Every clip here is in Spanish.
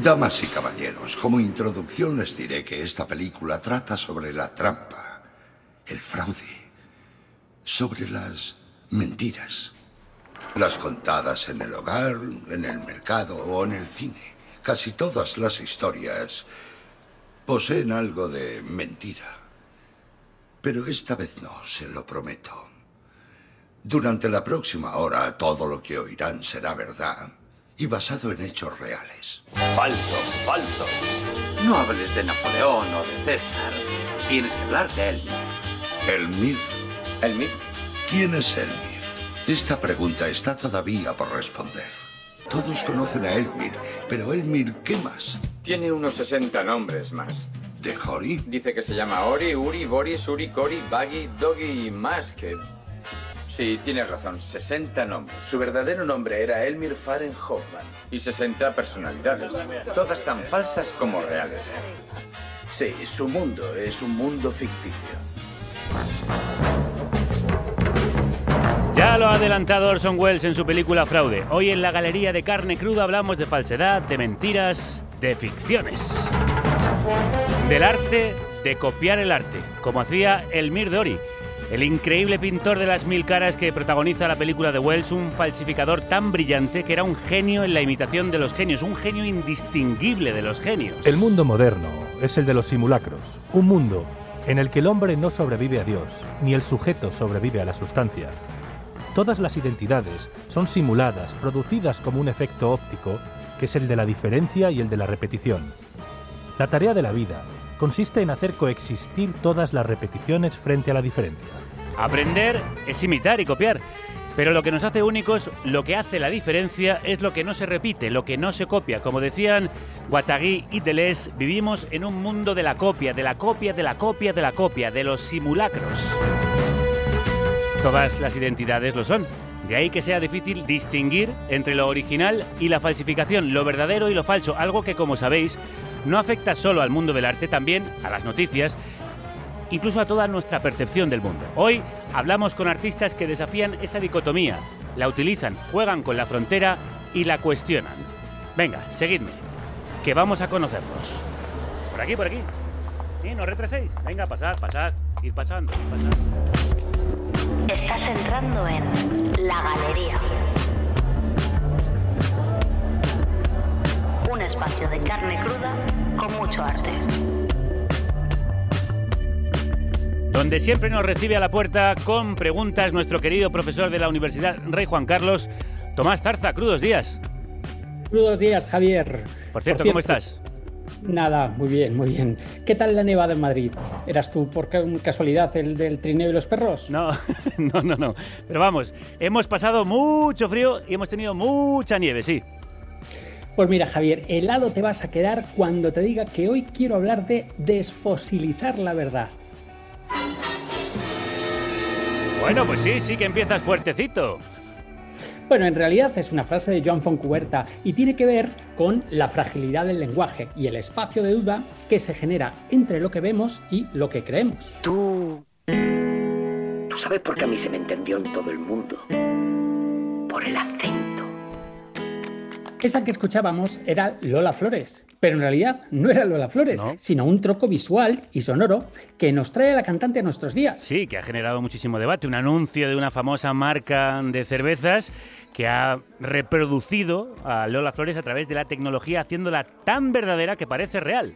Damas y caballeros, como introducción les diré que esta película trata sobre la trampa, el fraude, sobre las mentiras. Las contadas en el hogar, en el mercado o en el cine. Casi todas las historias poseen algo de mentira. Pero esta vez no, se lo prometo. Durante la próxima hora todo lo que oirán será verdad y basado en hechos reales. Falso, falso. No hables de Napoleón o de César. Tienes que hablar de Elmir. ¿Elmir? ¿Elmir? ¿Quién es Elmir? Esta pregunta está todavía por responder. Todos conocen a Elmir, pero Elmir, ¿qué más? Tiene unos 60 nombres más. ¿De Hori? Dice que se llama Ori, Uri, Boris, Uri, Cori, Baggy, Doggy y más que... Sí, tienes razón, 60 nombres. Su verdadero nombre era Elmir Faren Hoffman. Y 60 personalidades. Todas tan falsas como reales. Sí, su mundo es un mundo ficticio. Ya lo ha adelantado Orson Welles en su película Fraude. Hoy en la Galería de Carne Cruda hablamos de falsedad, de mentiras, de ficciones. Del arte de copiar el arte, como hacía Elmir Dori, el increíble pintor de las mil caras que protagoniza la película de Wells, un falsificador tan brillante que era un genio en la imitación de los genios, un genio indistinguible de los genios. El mundo moderno es el de los simulacros, un mundo en el que el hombre no sobrevive a Dios, ni el sujeto sobrevive a la sustancia. Todas las identidades son simuladas, producidas como un efecto óptico, que es el de la diferencia y el de la repetición. La tarea de la vida consiste en hacer coexistir todas las repeticiones frente a la diferencia. Aprender es imitar y copiar. Pero lo que nos hace únicos, lo que hace la diferencia, es lo que no se repite, lo que no se copia. Como decían Guattari y Deleuze, vivimos en un mundo de la copia, de la copia, de la copia, de la copia, de los simulacros. Todas las identidades lo son. De ahí que sea difícil distinguir entre lo original y la falsificación, lo verdadero y lo falso, algo que, como sabéis, no afecta solo al mundo del arte, también a las noticias, incluso a toda nuestra percepción del mundo. Hoy hablamos con artistas que desafían esa dicotomía, la utilizan, juegan con la frontera y la cuestionan. Venga, seguidme, que vamos a conocerlos. Por aquí, por aquí. Sí, no retraséis. Venga, pasad, pasad. Ir pasando, ir pasando. Estás entrando en La Galería. Un espacio de carne cruda con mucho arte. Donde siempre nos recibe a la puerta con preguntas nuestro querido profesor de la Universidad Rey Juan Carlos, Tomás Tarza. Crudos días. Crudos días, Javier. Por cierto, ¿cómo estás? Nada, muy bien, muy bien. ¿Qué tal la nevada en Madrid? ¿Eras tú por casualidad el del trineo y los perros? No, no, no, no. Pero vamos, hemos pasado mucho frío y hemos tenido mucha nieve, sí. Pues mira, Javier, helado te vas a quedar cuando te diga que hoy quiero hablar de desfosilizar la verdad. Bueno, pues sí, sí que empiezas fuertecito. Bueno, en realidad es una frase de Joan Foncuberta y tiene que ver con la fragilidad del lenguaje y el espacio de duda que se genera entre lo que vemos y lo que creemos. Tú... Tú sabes por qué a mí se me entendió en todo el mundo. Por el acento. Esa que escuchábamos era Lola Flores, pero en realidad no era Lola Flores, sino un troco visual y sonoro que nos trae a la cantante a nuestros días. Sí, que ha generado muchísimo debate. Un anuncio de una famosa marca de cervezas que ha reproducido a Lola Flores a través de la tecnología, haciéndola tan verdadera que parece real.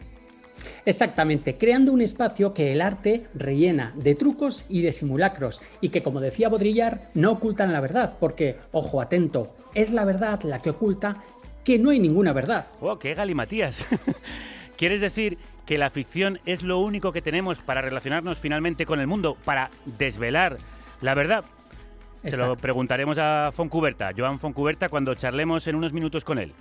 Exactamente, creando un espacio que el arte rellena de trucos y de simulacros y que, como decía Bodrillar, no ocultan la verdad, porque, ojo atento, es la verdad la que oculta que no hay ninguna verdad. ¡Oh, qué galimatías! ¿Quieres decir que la ficción es lo único que tenemos para relacionarnos finalmente con el mundo, para desvelar la verdad? Se lo preguntaremos a Foncuberta, Joan Foncuberta, cuando charlemos en unos minutos con él.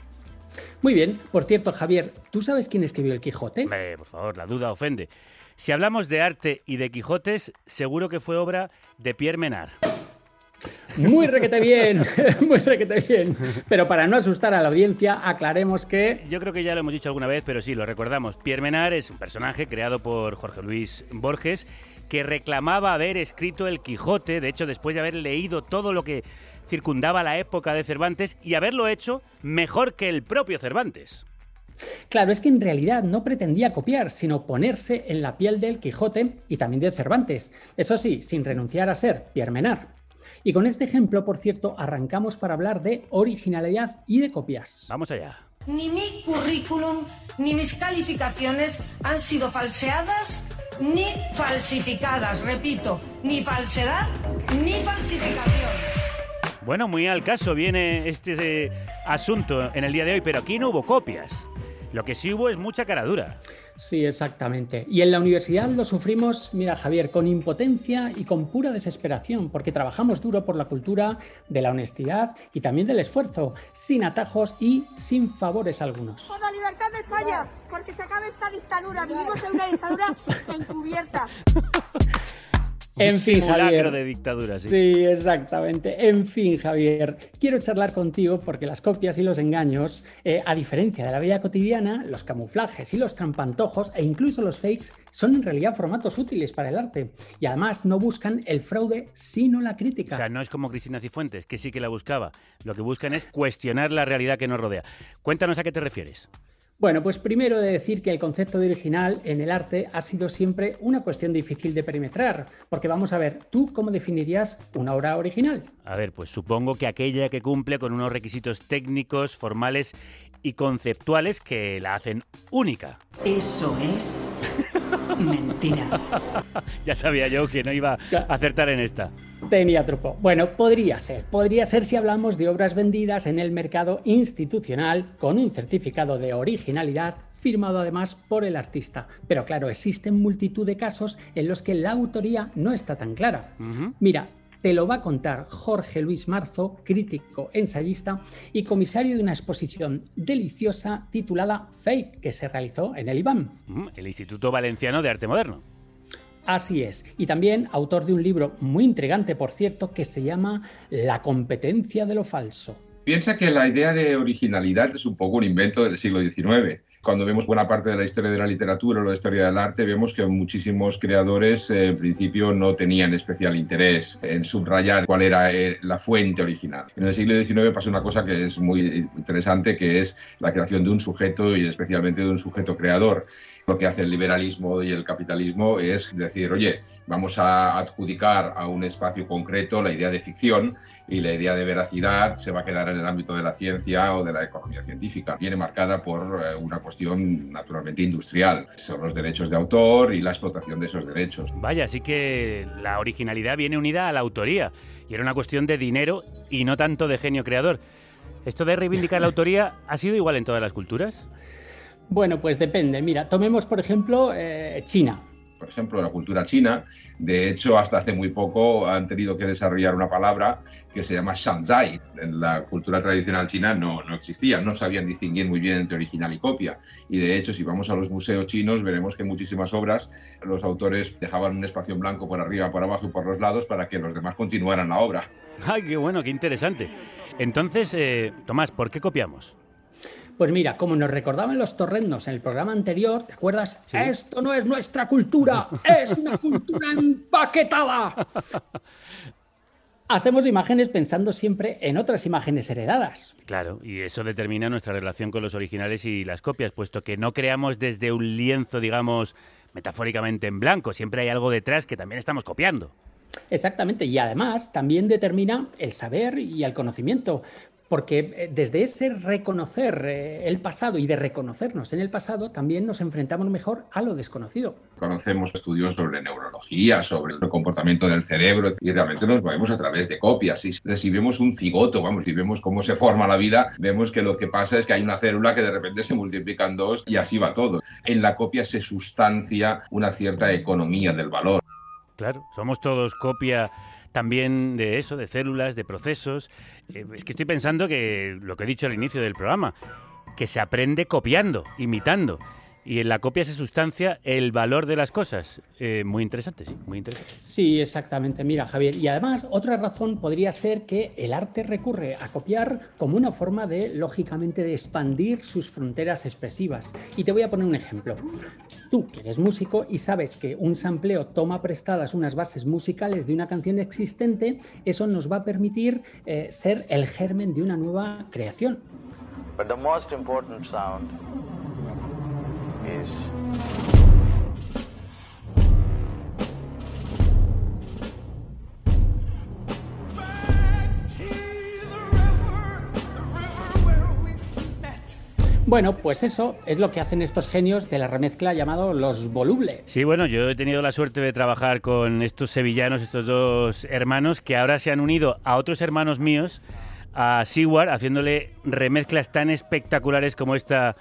Muy bien, por cierto, Javier, ¿tú sabes quién escribió el Quijote? Hombre, por favor, la duda ofende. Si hablamos de arte y de Quijotes, seguro que fue obra de Pierre Menard. Muy requete bien, muy requete bien. Pero para no asustar a la audiencia, aclaremos que... Yo creo que ya lo hemos dicho alguna vez, pero sí, lo recordamos. Pierre Menard es un personaje creado por Jorge Luis Borges que reclamaba haber escrito el Quijote, de hecho, después de haber leído todo lo que circundaba la época de Cervantes y haberlo hecho mejor que el propio Cervantes. Claro, es que en realidad no pretendía copiar, sino ponerse en la piel del Quijote y también de Cervantes. Eso sí, sin renunciar a ser Pierre Menard. Y con este ejemplo, por cierto, arrancamos para hablar de originalidad y de copias. Vamos allá. Ni mi currículum ni mis calificaciones han sido falseadas ni falsificadas. Repito, ni falsedad ni falsificación. Bueno, muy al caso viene este eh, asunto en el día de hoy, pero aquí no hubo copias. Lo que sí hubo es mucha cara dura. Sí, exactamente. Y en la universidad lo sufrimos, mira Javier, con impotencia y con pura desesperación, porque trabajamos duro por la cultura de la honestidad y también del esfuerzo, sin atajos y sin favores algunos. Por la libertad de España, porque se acabe esta dictadura. Vivimos en una dictadura encubierta. En fin, Javier. de dictadura, sí. Sí, exactamente. En fin, Javier, quiero charlar contigo porque las copias y los engaños, eh, a diferencia de la vida cotidiana, los camuflajes y los trampantojos e incluso los fakes son en realidad formatos útiles para el arte y además no buscan el fraude sino la crítica. O sea, no es como Cristina Cifuentes, que sí que la buscaba. Lo que buscan es cuestionar la realidad que nos rodea. Cuéntanos a qué te refieres. Bueno, pues primero de decir que el concepto de original en el arte ha sido siempre una cuestión difícil de perimetrar, porque vamos a ver, ¿tú cómo definirías una obra original? A ver, pues supongo que aquella que cumple con unos requisitos técnicos, formales y conceptuales que la hacen única. Eso es mentira. ya sabía yo que no iba a acertar en esta. Tenía truco. Bueno, podría ser. Podría ser si hablamos de obras vendidas en el mercado institucional con un certificado de originalidad firmado además por el artista. Pero claro, existen multitud de casos en los que la autoría no está tan clara. Mira, te lo va a contar Jorge Luis Marzo, crítico, ensayista y comisario de una exposición deliciosa titulada Fake, que se realizó en el IBAM. El Instituto Valenciano de Arte Moderno. Así es. Y también autor de un libro muy intrigante, por cierto, que se llama La competencia de lo falso. Piensa que la idea de originalidad es un poco un invento del siglo XIX. Cuando vemos buena parte de la historia de la literatura o la historia del arte, vemos que muchísimos creadores eh, en principio no tenían especial interés en subrayar cuál era eh, la fuente original. En el siglo XIX pasa una cosa que es muy interesante, que es la creación de un sujeto y especialmente de un sujeto creador. Lo que hace el liberalismo y el capitalismo es decir, oye, vamos a adjudicar a un espacio concreto la idea de ficción y la idea de veracidad se va a quedar en el ámbito de la ciencia o de la economía científica. Viene marcada por eh, una cuestión naturalmente industrial. Son los derechos de autor y la explotación de esos derechos. Vaya, así que la originalidad viene unida a la autoría y era una cuestión de dinero y no tanto de genio creador. ¿Esto de reivindicar la autoría ha sido igual en todas las culturas? Bueno, pues depende. Mira, tomemos por ejemplo eh, China. Por ejemplo, la cultura china, de hecho, hasta hace muy poco han tenido que desarrollar una palabra que se llama shanzai. En la cultura tradicional china no, no existía, no sabían distinguir muy bien entre original y copia. Y de hecho, si vamos a los museos chinos, veremos que muchísimas obras los autores dejaban un espacio en blanco por arriba, por abajo y por los lados para que los demás continuaran la obra. ¡Ay, qué bueno, qué interesante! Entonces, eh, Tomás, ¿por qué copiamos? Pues mira, como nos recordaban los torrendos en el programa anterior, ¿te acuerdas? Esto no es nuestra cultura, es una cultura empaquetada. Hacemos imágenes pensando siempre en otras imágenes heredadas. Claro, y eso determina nuestra relación con los originales y las copias, puesto que no creamos desde un lienzo, digamos, metafóricamente en blanco, siempre hay algo detrás que también estamos copiando. Exactamente, y además también determina el saber y el conocimiento, porque eh, desde ese reconocer eh, el pasado y de reconocernos en el pasado, también nos enfrentamos mejor a lo desconocido. Conocemos estudios sobre neurología, sobre el comportamiento del cerebro, y realmente nos movemos a través de copias. Y si vemos un cigoto, vamos, y vemos cómo se forma la vida, vemos que lo que pasa es que hay una célula que de repente se multiplica en dos y así va todo. En la copia se sustancia una cierta economía del valor. Claro, somos todos copia también de eso, de células, de procesos. Eh, es que estoy pensando que lo que he dicho al inicio del programa, que se aprende copiando, imitando y en la copia se sustancia el valor de las cosas. Eh, muy interesante, sí, muy interesante. Sí, exactamente. Mira, Javier, y además otra razón podría ser que el arte recurre a copiar como una forma de, lógicamente, de expandir sus fronteras expresivas. Y te voy a poner un ejemplo. Tú, que eres músico y sabes que un sampleo toma prestadas unas bases musicales de una canción existente, eso nos va a permitir eh, ser el germen de una nueva creación. But the most important sound Bueno, pues eso es lo que hacen estos genios de la remezcla llamado los volubles. Sí, bueno, yo he tenido la suerte de trabajar con estos sevillanos, estos dos hermanos, que ahora se han unido a otros hermanos míos, a Seward, haciéndole remezclas tan espectaculares como esta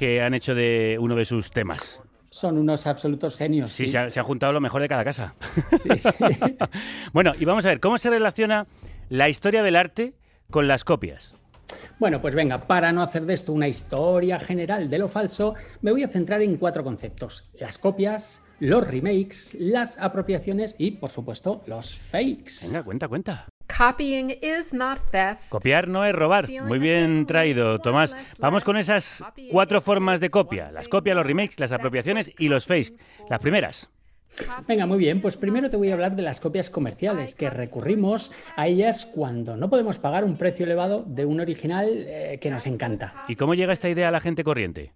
que han hecho de uno de sus temas. Son unos absolutos genios. Sí, Se, ha, se, ha, juntado lo mejor de cada casa. Sí, sí. bueno, y vamos a ver, ¿cómo se relaciona la historia del arte con las copias? Bueno, pues venga, para no hacer de esto una historia general de lo falso, me voy a centrar en cuatro conceptos. Las copias, los remakes, las apropiaciones y, por supuesto, los fakes. Venga, cuenta, cuenta. Copying is not theft. Copiar no es robar. Muy bien traído, Tomás. Vamos con esas cuatro formas de copia. Las copias, los remakes, las apropiaciones y los fakes. Las primeras. Venga, muy bien, pues primero te voy a hablar de las copias comerciales, que recurrimos a ellas cuando no podemos pagar un precio elevado de un original eh, que nos encanta. ¿Y cómo llega esta idea a la gente corriente?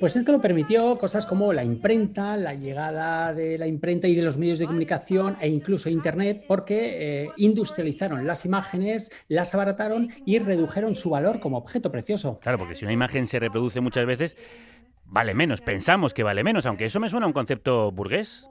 Pues esto lo permitió cosas como la imprenta, la llegada de la imprenta y de los medios de comunicación e incluso Internet, porque eh, industrializaron las imágenes, las abarataron y redujeron su valor como objeto precioso. Claro, porque si una imagen se reproduce muchas veces, vale menos, pensamos que vale menos, aunque eso me suena a un concepto burgués.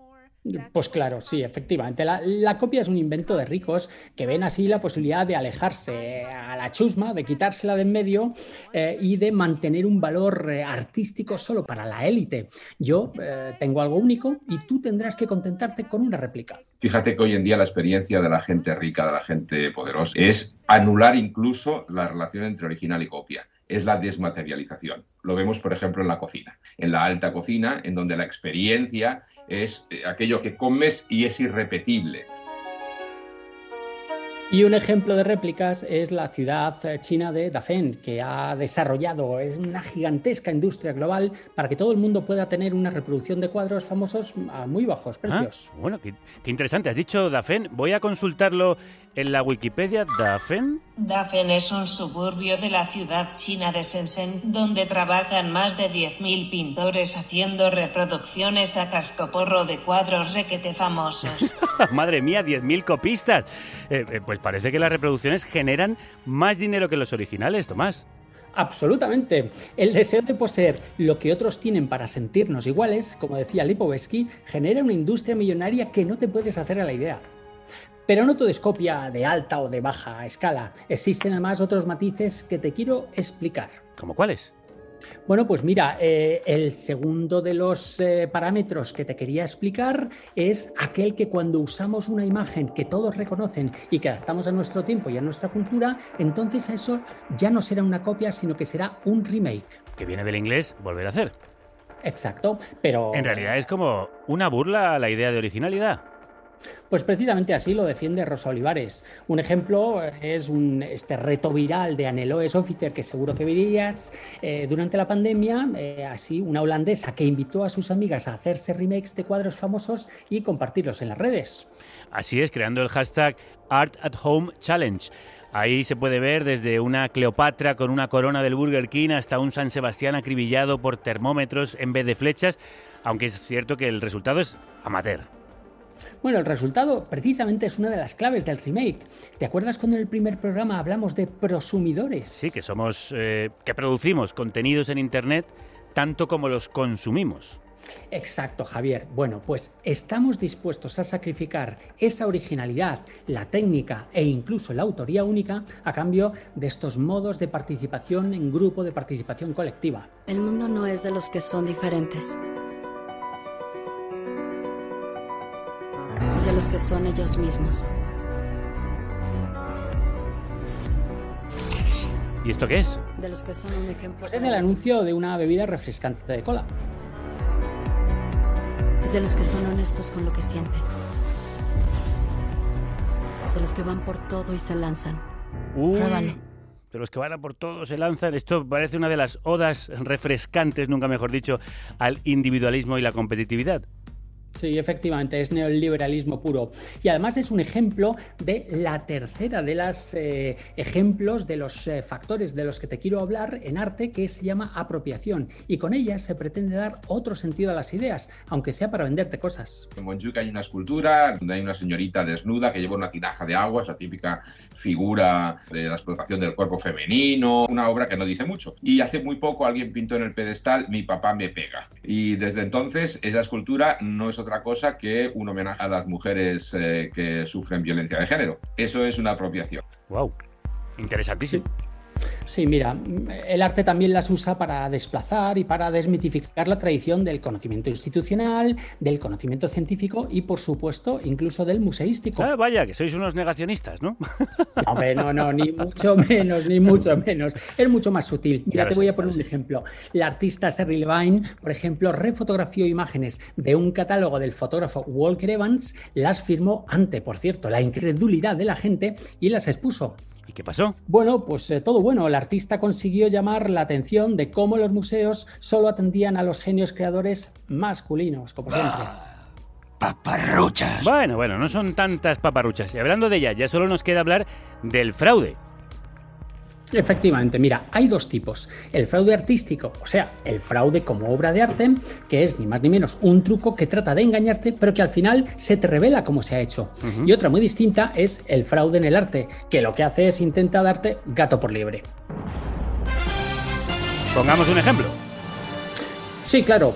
Pues claro, sí, efectivamente. La, copia es un invento de ricos que ven así la posibilidad de alejarse a la chusma, de quitársela de en medio eh, y de mantener un valor eh, artístico solo para la élite. Yo eh, tengo algo único y tú tendrás que contentarte con una réplica. Fíjate que hoy en día la experiencia de la gente rica, de la gente poderosa, es anular incluso la relación entre original y copia es la desmaterialización. Lo vemos, por ejemplo, en la cocina, en la alta cocina, en donde la experiencia es aquello que comes y es irrepetible. Y un ejemplo de réplicas es la ciudad china de Dafen, que ha desarrollado es una gigantesca industria global para que todo el mundo pueda tener una reproducción de cuadros famosos a muy bajos precios. Ah, bueno, qué, qué, interesante. Has dicho Dafen. Voy a consultarlo en la Wikipedia. ¿Dafen? Dafen es un suburbio de la ciudad china de Shenzhen, donde trabajan más de 10.000 pintores haciendo reproducciones a cascoporro de cuadros requete famosos. Madre mía, 10.000 copistas. Eh, eh, pues parece que las reproducciones generan más dinero que los originales, Tomás. Absolutamente. El deseo de poseer lo que otros tienen para sentirnos iguales, como decía Lipovetsky, genera una industria millonaria que no te puedes hacer a la idea. Pero no todo es copia de alta o de baja escala. Existen además otros matices que te quiero explicar. ¿Cómo cuáles? Bueno, pues mira, eh, el segundo de los eh, parámetros que te quería explicar es aquel que cuando usamos una imagen que todos reconocen y que adaptamos a nuestro tiempo y a nuestra cultura, entonces eso ya no será una copia, sino que será un remake. Que viene del inglés volver a hacer. Exacto, pero... En realidad es como una burla a la idea de originalidad. Pues precisamente así lo defiende Rosa Olivares. Un ejemplo es un, este reto viral de Aneloes Officer, que seguro que verías eh, durante la pandemia, eh, así una holandesa que invitó a sus amigas a hacerse remakes de cuadros famosos y compartirlos en las redes. Así es, creando el hashtag Art at Home Challenge. Ahí se puede ver desde una Cleopatra con una corona del Burger King hasta un San Sebastián acribillado por termómetros en vez de flechas, aunque es cierto que el resultado es amateur. Bueno, el resultado precisamente es una de las claves del remake. ¿Te acuerdas cuando en el primer programa hablamos de prosumidores? Sí, que somos, eh, que producimos contenidos en Internet tanto como los consumimos. Exacto, Javier. Bueno, pues estamos dispuestos a sacrificar esa originalidad, la técnica e incluso la autoría única a cambio de estos modos de participación en grupo, de participación colectiva. El mundo no es de los que son diferentes. Es de los que son ellos mismos. ¿Y esto qué es? De los que son un ejemplo. Pues es el anuncio de una bebida refrescante de cola. Es de los que son honestos con lo que sienten. De los que van por todo y se lanzan. Uy, Pruébalo. De los que van a por todo se lanzan. Esto parece una de las odas refrescantes, nunca mejor dicho, al individualismo y la competitividad. Sí, efectivamente, es neoliberalismo puro. Y además es un ejemplo de la tercera de los eh, ejemplos de los eh, factores de los que te quiero hablar en arte, que se llama apropiación. Y con ella se pretende dar otro sentido a las ideas, aunque sea para venderte cosas. En Montjuic hay una escultura donde hay una señorita desnuda que lleva una tinaja de agua, esa típica figura de la explotación del cuerpo femenino, una obra que no dice mucho. Y hace muy poco alguien pintó en el pedestal Mi papá me pega. Y desde entonces esa escultura no es otra cosa que un homenaje a las mujeres eh, que sufren violencia de género. Eso es una apropiación. Wow, interesantísimo. Sí, mira, el arte también las usa para desplazar y para desmitificar la tradición del conocimiento institucional, del conocimiento científico y, por supuesto, incluso del museístico. Ah, vaya, que sois unos negacionistas, ¿no? Hombre, no, no, ni mucho menos, ni mucho menos. Es mucho más sutil. Mira, te voy a poner un ejemplo. La artista Sherry Levine, por ejemplo, refotografió imágenes de un catálogo del fotógrafo Walker Evans, las firmó ante, por cierto, la incredulidad de la gente y las expuso. ¿Y qué pasó? Bueno, pues eh, todo bueno. El artista consiguió llamar la atención de cómo los museos solo atendían a los genios creadores masculinos, como siempre. Paparruchas. Bueno, bueno, no son tantas paparruchas. Y hablando de ellas, ya solo nos queda hablar del fraude. Efectivamente, mira, hay dos tipos. El fraude artístico, o sea, el fraude como obra de arte, que es ni más ni menos un truco que trata de engañarte, pero que al final se te revela cómo se ha hecho. Y otra muy distinta es el fraude en el arte, que lo que hace es intenta darte gato por liebre. Pongamos un ejemplo. Sí, claro.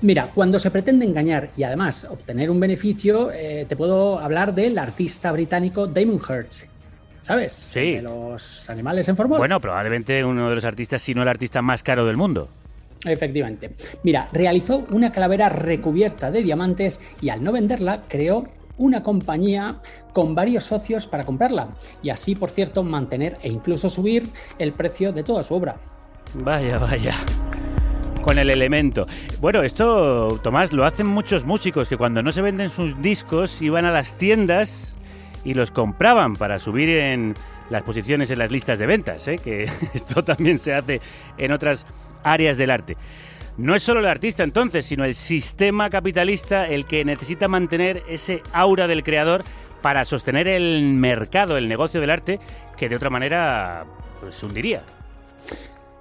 Mira, cuando se pretende engañar y además obtener un beneficio, eh, te puedo hablar del artista británico Damon Hirst, ¿sabes? Sí. De los animales en forma. Bueno, probablemente uno de los artistas, si no el artista más caro del mundo. Efectivamente. Mira, realizó una calavera recubierta de diamantes y al no venderla creó una compañía con varios socios para comprarla y así, por cierto, mantener e incluso subir el precio de toda su obra. Vaya, vaya. Con el elemento. Bueno, esto, Tomás, lo hacen muchos músicos que cuando no se venden sus discos iban a las tiendas y los compraban para subir en las posiciones en las listas de ventas, ¿eh? que esto también se hace en otras áreas del arte. No es solo el artista entonces, sino el sistema capitalista el que necesita mantener ese aura del creador para sostener el mercado, el negocio del arte, que de otra manera pues hundiría.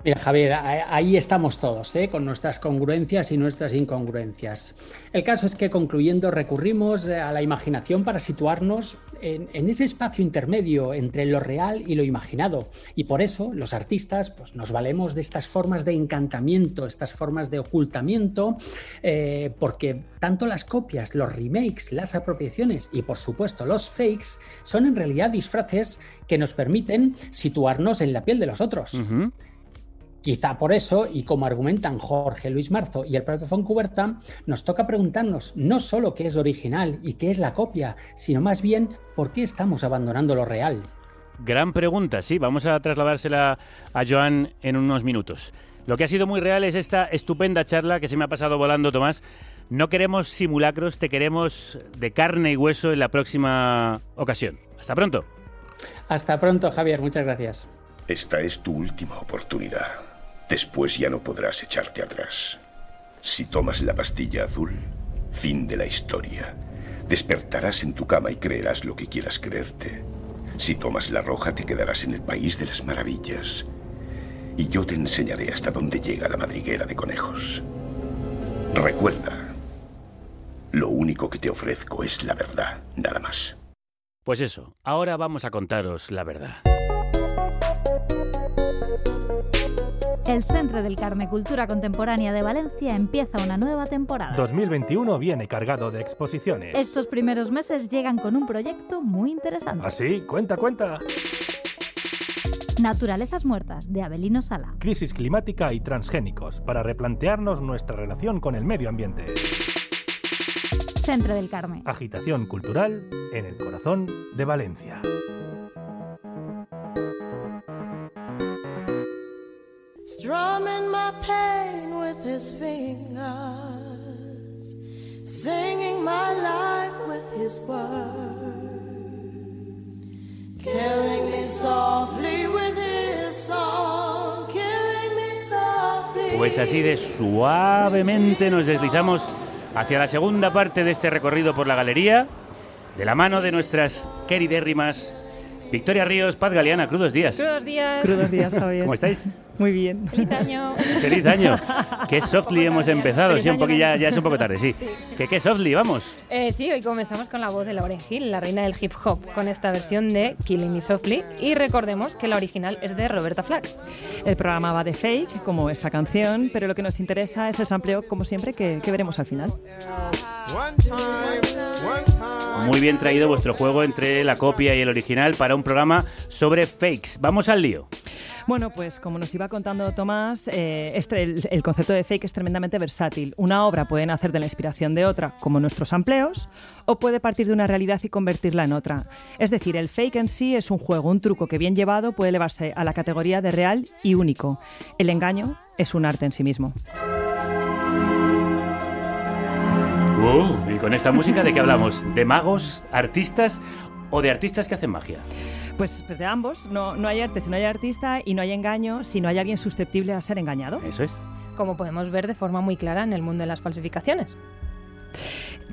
Mira, Javier, ahí estamos todos, ¿eh? con nuestras congruencias y nuestras incongruencias. El caso es que, concluyendo, recurrimos a la imaginación para situarnos en, ese espacio intermedio entre lo real y lo imaginado. Y por eso los artistas pues, nos valemos de estas formas de encantamiento, estas formas de ocultamiento, eh, porque tanto las copias, los remakes, las apropiaciones y, por supuesto, los fakes son en realidad disfraces que nos permiten situarnos en la piel de los otros. Quizá por eso, y como argumentan Jorge Luis Marzo y el propio Foncuberta, nos toca preguntarnos no solo qué es original y qué es la copia, sino más bien por qué estamos abandonando lo real. Gran pregunta, sí, vamos a trasladársela a Joan en unos minutos. Lo que ha sido muy real es esta estupenda charla que se me ha pasado volando, Tomás. No queremos simulacros, te queremos de carne y hueso en la próxima ocasión. Hasta pronto. Hasta pronto, Javier, muchas gracias. Esta es tu última oportunidad. Después ya no podrás echarte atrás. Si tomas la pastilla azul, fin de la historia. Despertarás en tu cama y creerás lo que quieras creerte. Si tomas la roja, te quedarás en el país de las maravillas. Y yo te enseñaré hasta dónde llega la madriguera de conejos. Recuerda, lo único que te ofrezco es la verdad, nada más. Pues eso, ahora vamos a contaros la verdad. El Centre del Carme Cultura Contemporánea de Valencia empieza una nueva temporada. 2021 viene cargado de exposiciones. Estos primeros meses llegan con un proyecto muy interesante. ¿Así? Cuenta, cuenta. Naturalezas muertas, de Abelino Sala. Crisis climática y transgénicos, para replantearnos nuestra relación con el medio ambiente. Centre del Carme. Agitación cultural en el corazón de Valencia. Strumming my pain with his fingers, singing my life with his words, killing me softly with his song, killing me softly. Pues así de suavemente nos deslizamos hacia la segunda parte de este recorrido por la galería, de la mano de nuestras queridérrimas Victoria Ríos, Paz Galeana, crudos días. Crudos días. Crudos días, Javier. ¿Cómo estáis? Muy bien. Feliz año. Feliz año. Qué softly hemos empezado, Feliz sí, un poquillo, ya, ya es un poco tarde, sí. Que qué softly, vamos. Eh, sí, hoy comenzamos con la voz de Lauren Hill, la reina del hip hop, con esta versión de Killing Me Softly. Y recordemos que la original es de Roberta Flack. El programa va de fake, como esta canción, pero lo que nos interesa es el sampleo, como siempre, que, que veremos al final. Muy bien traído vuestro juego entre la copia y el original para un programa sobre fakes. Vamos al lío. Bueno, pues como nos iba contando Tomás, eh, este- el, concepto de fake es tremendamente versátil. Una obra puede nacer de la inspiración de otra, como nuestros amplios, o puede partir de una realidad y convertirla en otra. Es decir, el fake en sí es un juego, un truco que bien llevado puede elevarse a la categoría de real y único. El engaño es un arte en sí mismo. Uh, y con esta música, ¿de qué hablamos? ¿De magos, artistas o de artistas que hacen magia? Pues, pues de ambos, no, no hay arte si no hay artista y no hay engaño si no hay alguien susceptible a ser engañado. Eso es. Como podemos ver de forma muy clara en el mundo de las falsificaciones.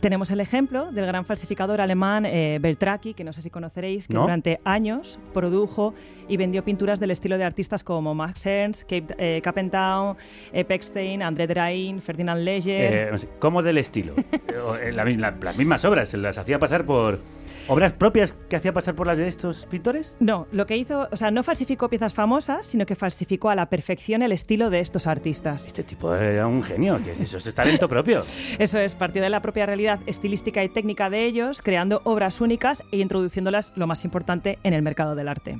Tenemos el ejemplo del gran falsificador alemán eh, Beltraki, que no sé si conoceréis, que No. durante años produjo y vendió pinturas del estilo de artistas como Max Ernst, Cape, eh, Cappentown, Epstein, André Derain, Ferdinand Leger. Eh, ¿Cómo del estilo? Eh, eh, la la- las mismas obras, ¿se las hacía pasar por obras propias que hacía pasar por las de estos pintores? No, lo que hizo, o sea, no falsificó piezas famosas, sino que falsificó a la perfección el estilo de estos artistas. Este tipo era un genio, que es eso, es talento propio. Eso es, partió de la propia realidad estilística y técnica de ellos, creando obras únicas e introduciéndolas, lo más importante, en el mercado del arte.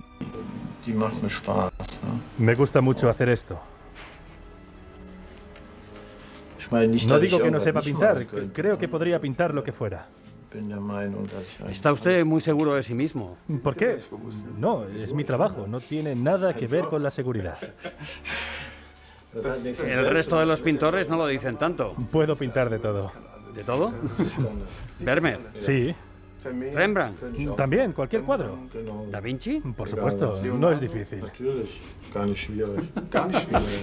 Me gusta mucho hacer esto. No digo que no sepa pintar, creo que podría pintar lo que fuera. Está usted muy seguro de sí mismo. ¿Por qué? No, es mi trabajo, no tiene nada que ver con la seguridad. El resto de los pintores no lo dicen tanto. Puedo pintar de todo. ¿De todo? Vermeer. Sí. Rembrandt. También, cualquier cuadro. ¿Da Vinci? Por supuesto, no es difícil.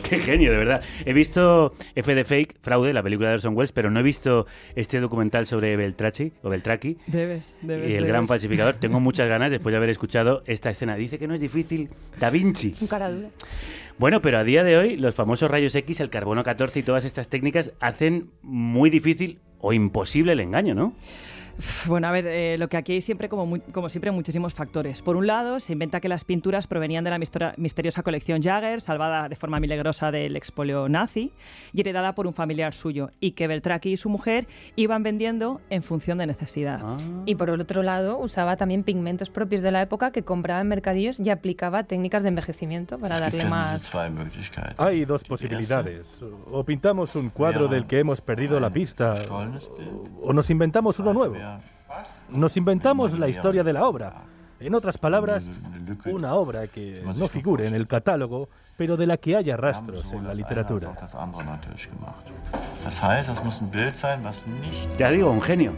Qué genio, de verdad. He visto F de Fake, Fraude, la película de Orson Welles, pero no he visto este documental sobre Beltracchi o Beltracchi. Debes, debes. Y el debes. gran falsificador. Tengo muchas ganas después de haber escuchado esta escena. Dice que no es difícil. Da Vinci. Un cara dura. Bueno, pero a día de hoy los famosos rayos X, el carbono 14 y todas estas técnicas hacen muy difícil o imposible el engaño, ¿no? Bueno, a ver, eh, lo que aquí hay siempre, como, muy- como siempre, muchísimos factores. Por un lado, se inventa que las pinturas provenían de la misteriosa colección Jagger, salvada de forma milagrosa del expolio nazi y heredada por un familiar suyo, y que Beltraki y su mujer iban vendiendo en función de necesidad. Ah. Y por el otro lado, usaba también pigmentos propios de la época que compraba en mercadillos y aplicaba técnicas de envejecimiento para darle más. Hay dos posibilidades. O pintamos un cuadro del que hemos perdido la pista, o- o nos inventamos uno nuevo. Nos inventamos la historia de la obra. En otras palabras, una obra que no figure en el catálogo, pero de la que haya rastros en la literatura. Ya digo, un genio.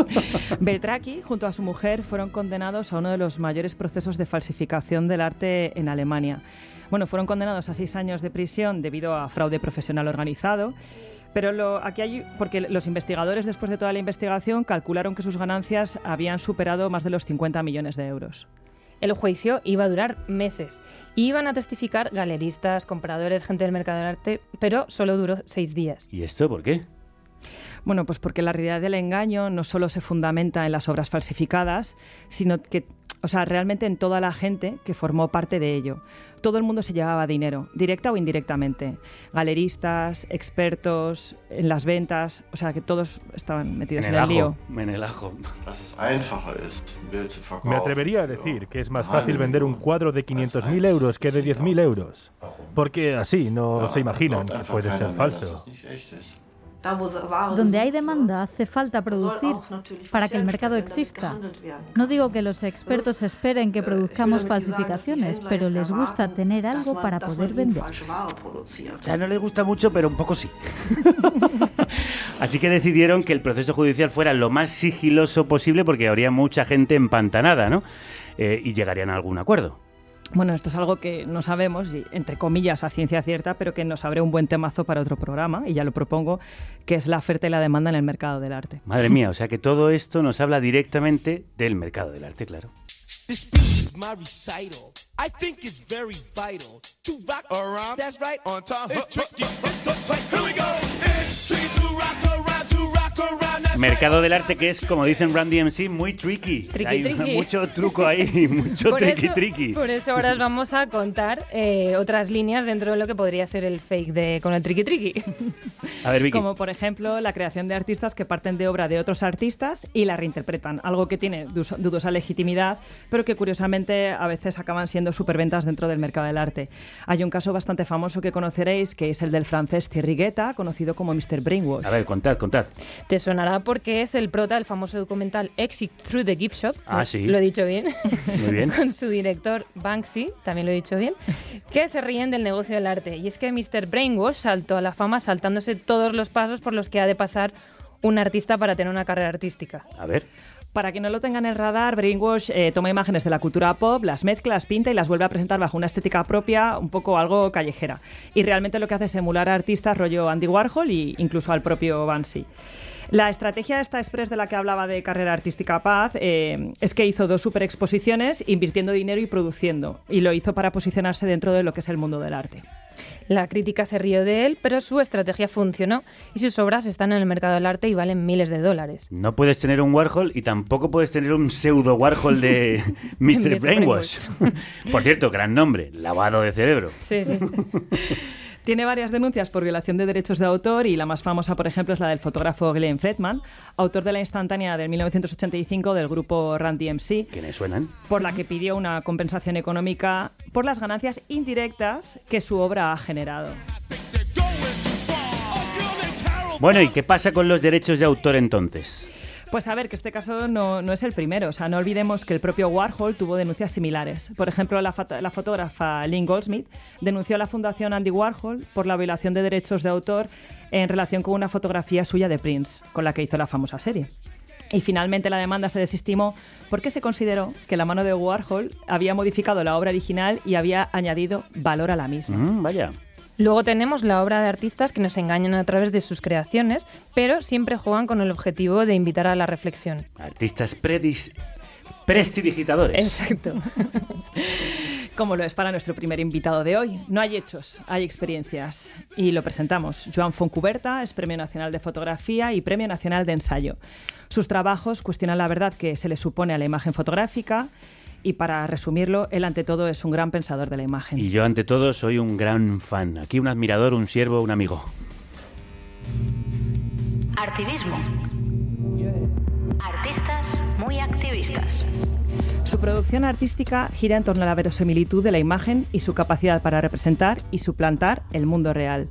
Beltraki, junto a su mujer, fueron condenados a uno de los mayores procesos de falsificación del arte en Alemania. Bueno, fueron condenados a seis años de prisión debido a fraude profesional organizado. Pero lo, aquí hay, porque los investigadores, después de toda la investigación, calcularon que sus ganancias habían superado más de los 50 millones de euros. El juicio iba a durar meses. Y iban a testificar galeristas, compradores, gente del mercado del arte, pero solo duró seis días. ¿Y esto por qué? Bueno, pues porque la realidad del engaño no solo se fundamenta en las obras falsificadas, sino que, o sea, realmente en toda la gente que formó parte de ello. Todo el mundo se llevaba dinero, directa o indirectamente. Galeristas, expertos, en las ventas, o sea, que todos estaban metidos en, En el lío. En el ajo. Me atrevería a decir que es más fácil vender un cuadro de 500.000 euros que de 10.000 euros. Porque así no se imaginan que puede ser falso. Donde hay demanda hace falta producir para que el mercado exista. No digo que los expertos esperen que produzcamos falsificaciones, pero les gusta tener algo para poder vender. O sea, no les gusta mucho, pero un poco sí. Así que decidieron que el proceso judicial fuera lo más sigiloso posible porque habría mucha gente empantanada, ¿no? Eh, y llegarían a algún acuerdo. Bueno, esto es algo que no sabemos, y, entre comillas, a ciencia cierta, pero que nos abre un buen temazo para otro programa, y ya lo propongo, que es la oferta y la demanda en el mercado del arte. Madre mía, o sea que todo esto nos habla directamente del mercado del arte, claro. This Mercado del arte que es, como dicen Randy MC, muy tricky. Tricky, Hay tricky. mucho truco ahí, mucho Por tricky eso- tricky. Por eso ahora os vamos a contar eh, otras líneas dentro de lo que podría ser el fake de con el tricky tricky. A ver, Vicky. Como por ejemplo la creación de artistas que parten de obra de otros artistas y la reinterpretan, algo que tiene dudosa legitimidad, pero que curiosamente a veces acaban siendo superventas dentro del mercado del arte. Hay un caso bastante famoso que conoceréis, que es el del francés Thierry Guetta, conocido como Mr. Brainwash. A ver, contad, contad. Te sonará porque es el prota del famoso documental Exit Through the Gift Shop. Ah, Lo- sí. Lo he dicho bien. Muy bien. Con su director Banksy, también lo he dicho bien, que se ríen del negocio del arte. Y es que Mr. Brainwash saltó a la fama saltándose todos los pasos por los que ha de pasar un artista para tener una carrera artística. A ver. Para que no lo tengan en el radar, Brainwash eh, toma imágenes de la cultura pop, las mezcla, las pinta y las vuelve a presentar bajo una estética propia, un poco algo callejera. Y realmente lo que hace es emular a artistas rollo Andy Warhol e incluso al propio Banksy. La estrategia de esta Express de la que hablaba de carrera artística Paz eh, es que hizo dos super exposiciones invirtiendo dinero y produciendo. Y lo hizo para posicionarse dentro de lo que es el mundo del arte. La crítica se rió de él, pero su estrategia funcionó y sus obras están en el mercado del arte y valen miles de dólares. No puedes tener un Warhol y tampoco puedes tener un pseudo Warhol de Mr. Mr. Brainwash. Por cierto, gran nombre, lavado de cerebro. Sí, sí. Tiene varias denuncias por violación de derechos de autor y la más famosa, por ejemplo, es la del fotógrafo Glenn Fredman, autor de la instantánea del 1985 del grupo Run DMC, ¿Quiénes suenan? por la que pidió una compensación económica por las ganancias indirectas que su obra ha generado. Bueno, ¿y qué pasa con los derechos de autor entonces? Pues a ver, que este caso no, no es el primero. O sea, no olvidemos que el propio Warhol tuvo denuncias similares. Por ejemplo, la, fotógrafa Lynn Goldsmith denunció a la Fundación Andy Warhol por la violación de derechos de autor en relación con una fotografía suya de Prince, con la que hizo la famosa serie. Y finalmente la demanda se desestimó porque se consideró que la mano de Warhol había modificado la obra original y había añadido valor a la misma. Mm, vaya. Luego tenemos la obra de artistas que nos engañan a través de sus creaciones, pero siempre juegan con el objetivo de invitar a la reflexión. Artistas predis... prestidigitadores. Exacto. Como lo es para nuestro primer invitado de hoy. No hay hechos, hay experiencias. Y lo presentamos. Joan Foncuberta es Premio Nacional de Fotografía y Premio Nacional de Ensayo. Sus trabajos cuestionan la verdad que se le supone a la imagen fotográfica y para resumirlo, él ante todo es un gran pensador de la imagen. Y yo ante todo soy un gran fan. Aquí un admirador, un siervo, un amigo. Artivismo. Artistas muy activistas. Su producción artística gira en torno a la verosimilitud de la imagen y su capacidad para representar y suplantar el mundo real.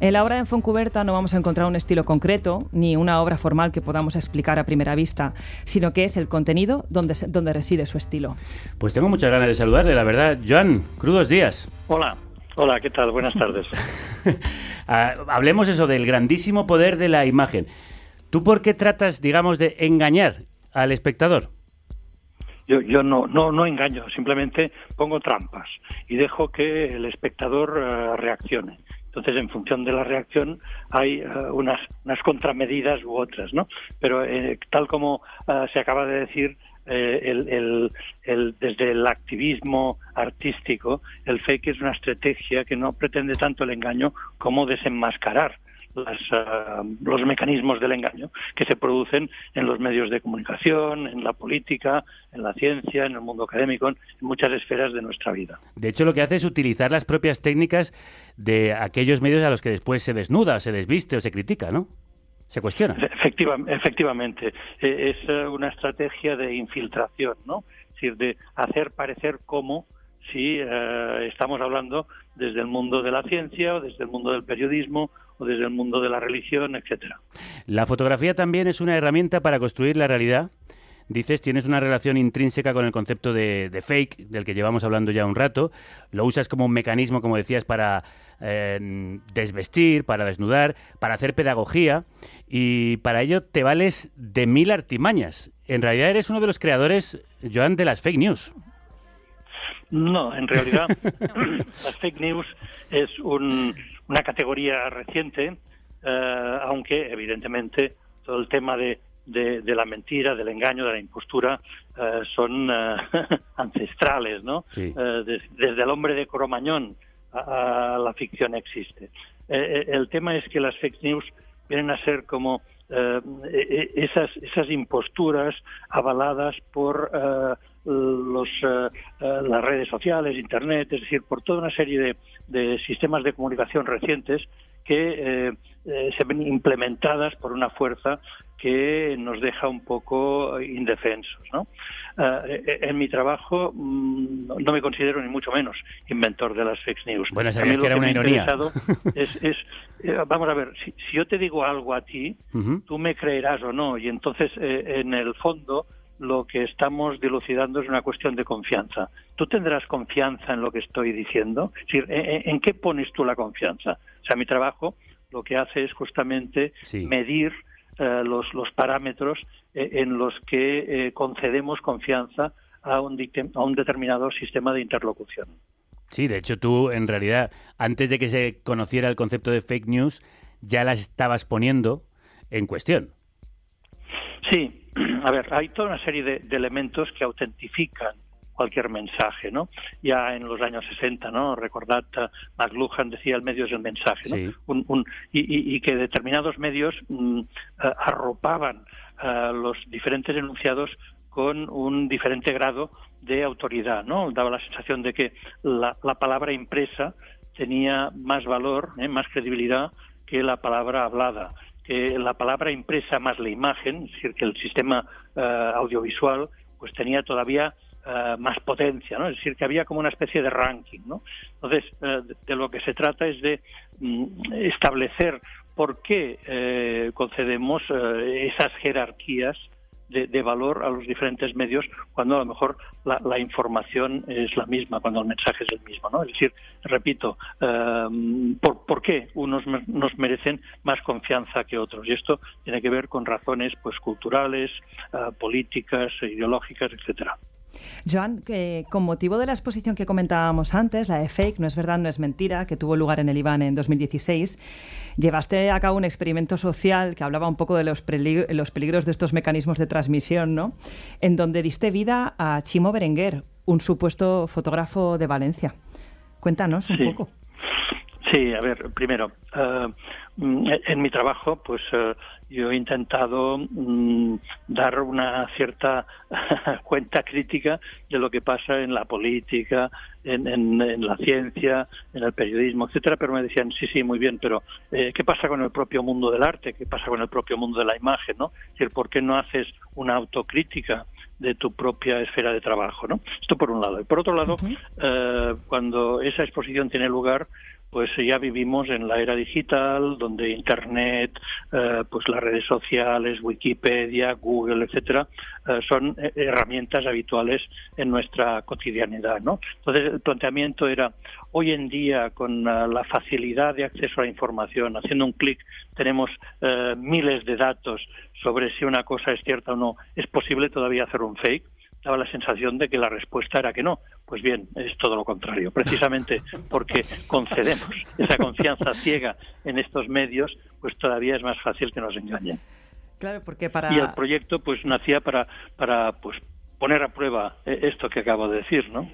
En la obra de Foncuberta no vamos a encontrar un estilo concreto ni una obra formal que podamos explicar a primera vista, sino que es el contenido donde, donde reside su estilo. Pues tengo muchas ganas de saludarle, la verdad. Joan, crudos días. Hola, hola, ¿qué tal? Buenas tardes. Ah, hablemos eso del grandísimo poder de la imagen. ¿Tú por qué tratas, digamos, de engañar al espectador? Yo, yo no, no, no engaño, simplemente pongo trampas y dejo que el espectador eh, reaccione. Entonces, en función de la reacción, hay eh, unas, unas contramedidas u otras, ¿no? Pero eh, tal como eh, se acaba de decir, el, el- el- desde el activismo artístico, el fake es una estrategia que no pretende tanto el engaño como desenmascarar las, ah, los mecanismos del engaño que se producen en los medios de comunicación, en la política, en la ciencia, en el mundo académico, en muchas esferas de nuestra vida. De hecho, lo que hace es utilizar las propias técnicas de aquellos medios a los que después se desnuda, se desviste o se critica, ¿no? Se cuestiona. Efectiva- efectivamente, eh, es eh, una estrategia de infiltración, ¿no? Es decir, de hacer parecer como si eh, estamos hablando desde el mundo de la ciencia o desde el mundo del periodismo o desde el mundo de la religión, etcétera. La fotografía también es una herramienta para construir la realidad. Dices, tienes una relación intrínseca con el concepto de, de fake, del que llevamos hablando ya un rato. Lo usas como un mecanismo, como decías, para eh, desvestir, para desnudar, para hacer pedagogía. Y para ello te vales de mil artimañas. En realidad eres uno de los creadores, Joan, de las fake news. No, en realidad las fake news es un- una categoría reciente, eh, aunque evidentemente todo el tema de, de- de la mentira, del engaño, de la impostura eh, son eh, ancestrales, ¿no? Sí. Eh, des- desde el hombre de Cromañón a, a la ficción existe. Eh, eh, el tema es que las fake news vienen a ser como eh, eh, esas, esas imposturas avaladas por los, eh, eh, las redes sociales, Internet, es decir, por toda una serie de, de sistemas de comunicación recientes que eh, eh, se ven implementadas por una fuerza que nos deja un poco indefensos. ¿no? Eh, en mi trabajo mm, no me considero ni mucho menos inventor de las fake news. Bueno, sabías que era me una ironía. es, es, vamos a ver, si, si yo te digo algo a ti, Ujú. tú me creerás o no. Y entonces, en el fondo, lo que estamos dilucidando es una cuestión de confianza. ¿Tú tendrás confianza en lo que estoy diciendo? Es decir, ¿en, qué pones tú la confianza? O sea, mi trabajo lo que hace es justamente medir eh, los, los parámetros eh, en los que eh, concedemos confianza a un, a un determinado sistema de interlocución. Sí, de hecho tú en realidad, antes de que se conociera el concepto de fake news, ya las estabas poniendo en cuestión. Sí, a ver, hay toda una serie de, de elementos que autentifican cualquier mensaje, ¿no? Ya en los años 60, ¿no? Recordad, eh, McLuhan decía el medio es el mensaje, ¿no? Sí. Un- un- y, y- y que determinados medios mm, eh, arropaban a los diferentes enunciados con un diferente grado de autoridad, ¿no? Daba la sensación de que la, la palabra impresa tenía más valor, ¿eh? más credibilidad que la palabra hablada, que la palabra impresa más la imagen, es decir, que el sistema eh, audiovisual pues tenía todavía eh, más potencia, ¿no? Es decir, que había como una especie de ranking, ¿no? Entonces, eh, de, lo que se trata es de mm, establecer por qué concedemos esas jerarquías de, valor a los diferentes medios cuando a lo mejor la, información es la misma, cuando el mensaje es el mismo, ¿no? Es decir, repito, eh, ¿por, por qué unos nos merecen más confianza que otros? Y esto tiene que ver con razones pues culturales, eh, políticas, ideológicas, etcétera. Joan, con motivo de la exposición que comentábamos antes, la de Fake, no es verdad, no es mentira, que tuvo lugar en el IBAN en 2016, llevaste a cabo un experimento social que hablaba un poco de los, pelig- los peligros de estos mecanismos de transmisión, ¿no? En donde diste vida a Chimo Berenguer, un supuesto fotógrafo de Valencia. Cuéntanos un Sí. poco. Sí, a ver, primero, eh, en mi trabajo, pues eh, yo he intentado mm, dar una cierta cuenta crítica de lo que pasa en la política, en, en- en la ciencia, en el periodismo, etcétera, pero me decían, sí, sí, muy bien, pero eh, ¿qué pasa con el propio mundo del arte? ¿Qué pasa con el propio mundo de la imagen? ¿no? Es decir, ¿por qué no haces una autocrítica de tu propia esfera de trabajo? ¿no? Esto por un lado. Y por otro lado, eh, cuando esa exposición tiene lugar, pues ya vivimos en la era digital, donde Internet, eh, pues las redes sociales, Wikipedia, Google, etcétera, eh, son eh, herramientas habituales en nuestra cotidianidad, ¿no? Entonces el planteamiento era hoy en día con la facilidad de acceso a la información, haciendo un clic tenemos miles de datos sobre si una cosa es cierta o no, es posible todavía hacer un fake daba la sensación de que la respuesta era que no. Pues bien, es todo lo contrario. Precisamente porque concedemos esa confianza ciega en estos medios, pues todavía es más fácil que nos engañen. Claro, porque para... Y el proyecto pues nacía para, para pues poner a prueba eh, esto que acabo de decir, ¿no?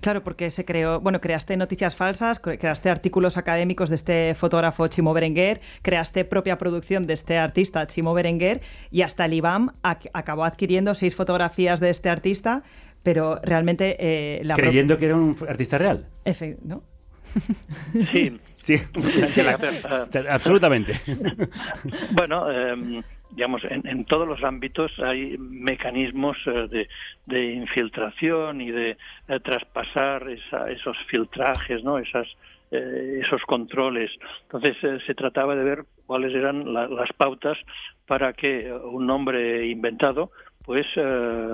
Claro, porque se creó, bueno, creaste noticias falsas, cre- creaste artículos académicos de este fotógrafo Chimo Berenguer, creaste propia producción de este artista Chimo Berenguer y hasta el IBAM ac- acabó adquiriendo seis fotografías de este artista, pero realmente eh, la Creyendo que era un artista real. Efe- ¿no? Sí. Sí, absolutamente. Bueno, eh, digamos, en, en todos los ámbitos hay mecanismos eh, de, de infiltración y de eh, traspasar esa- esos filtrajes, ¿no? Esas, eh, esos controles. Entonces eh, se trataba de ver cuáles eran la- las pautas para que un nombre inventado pues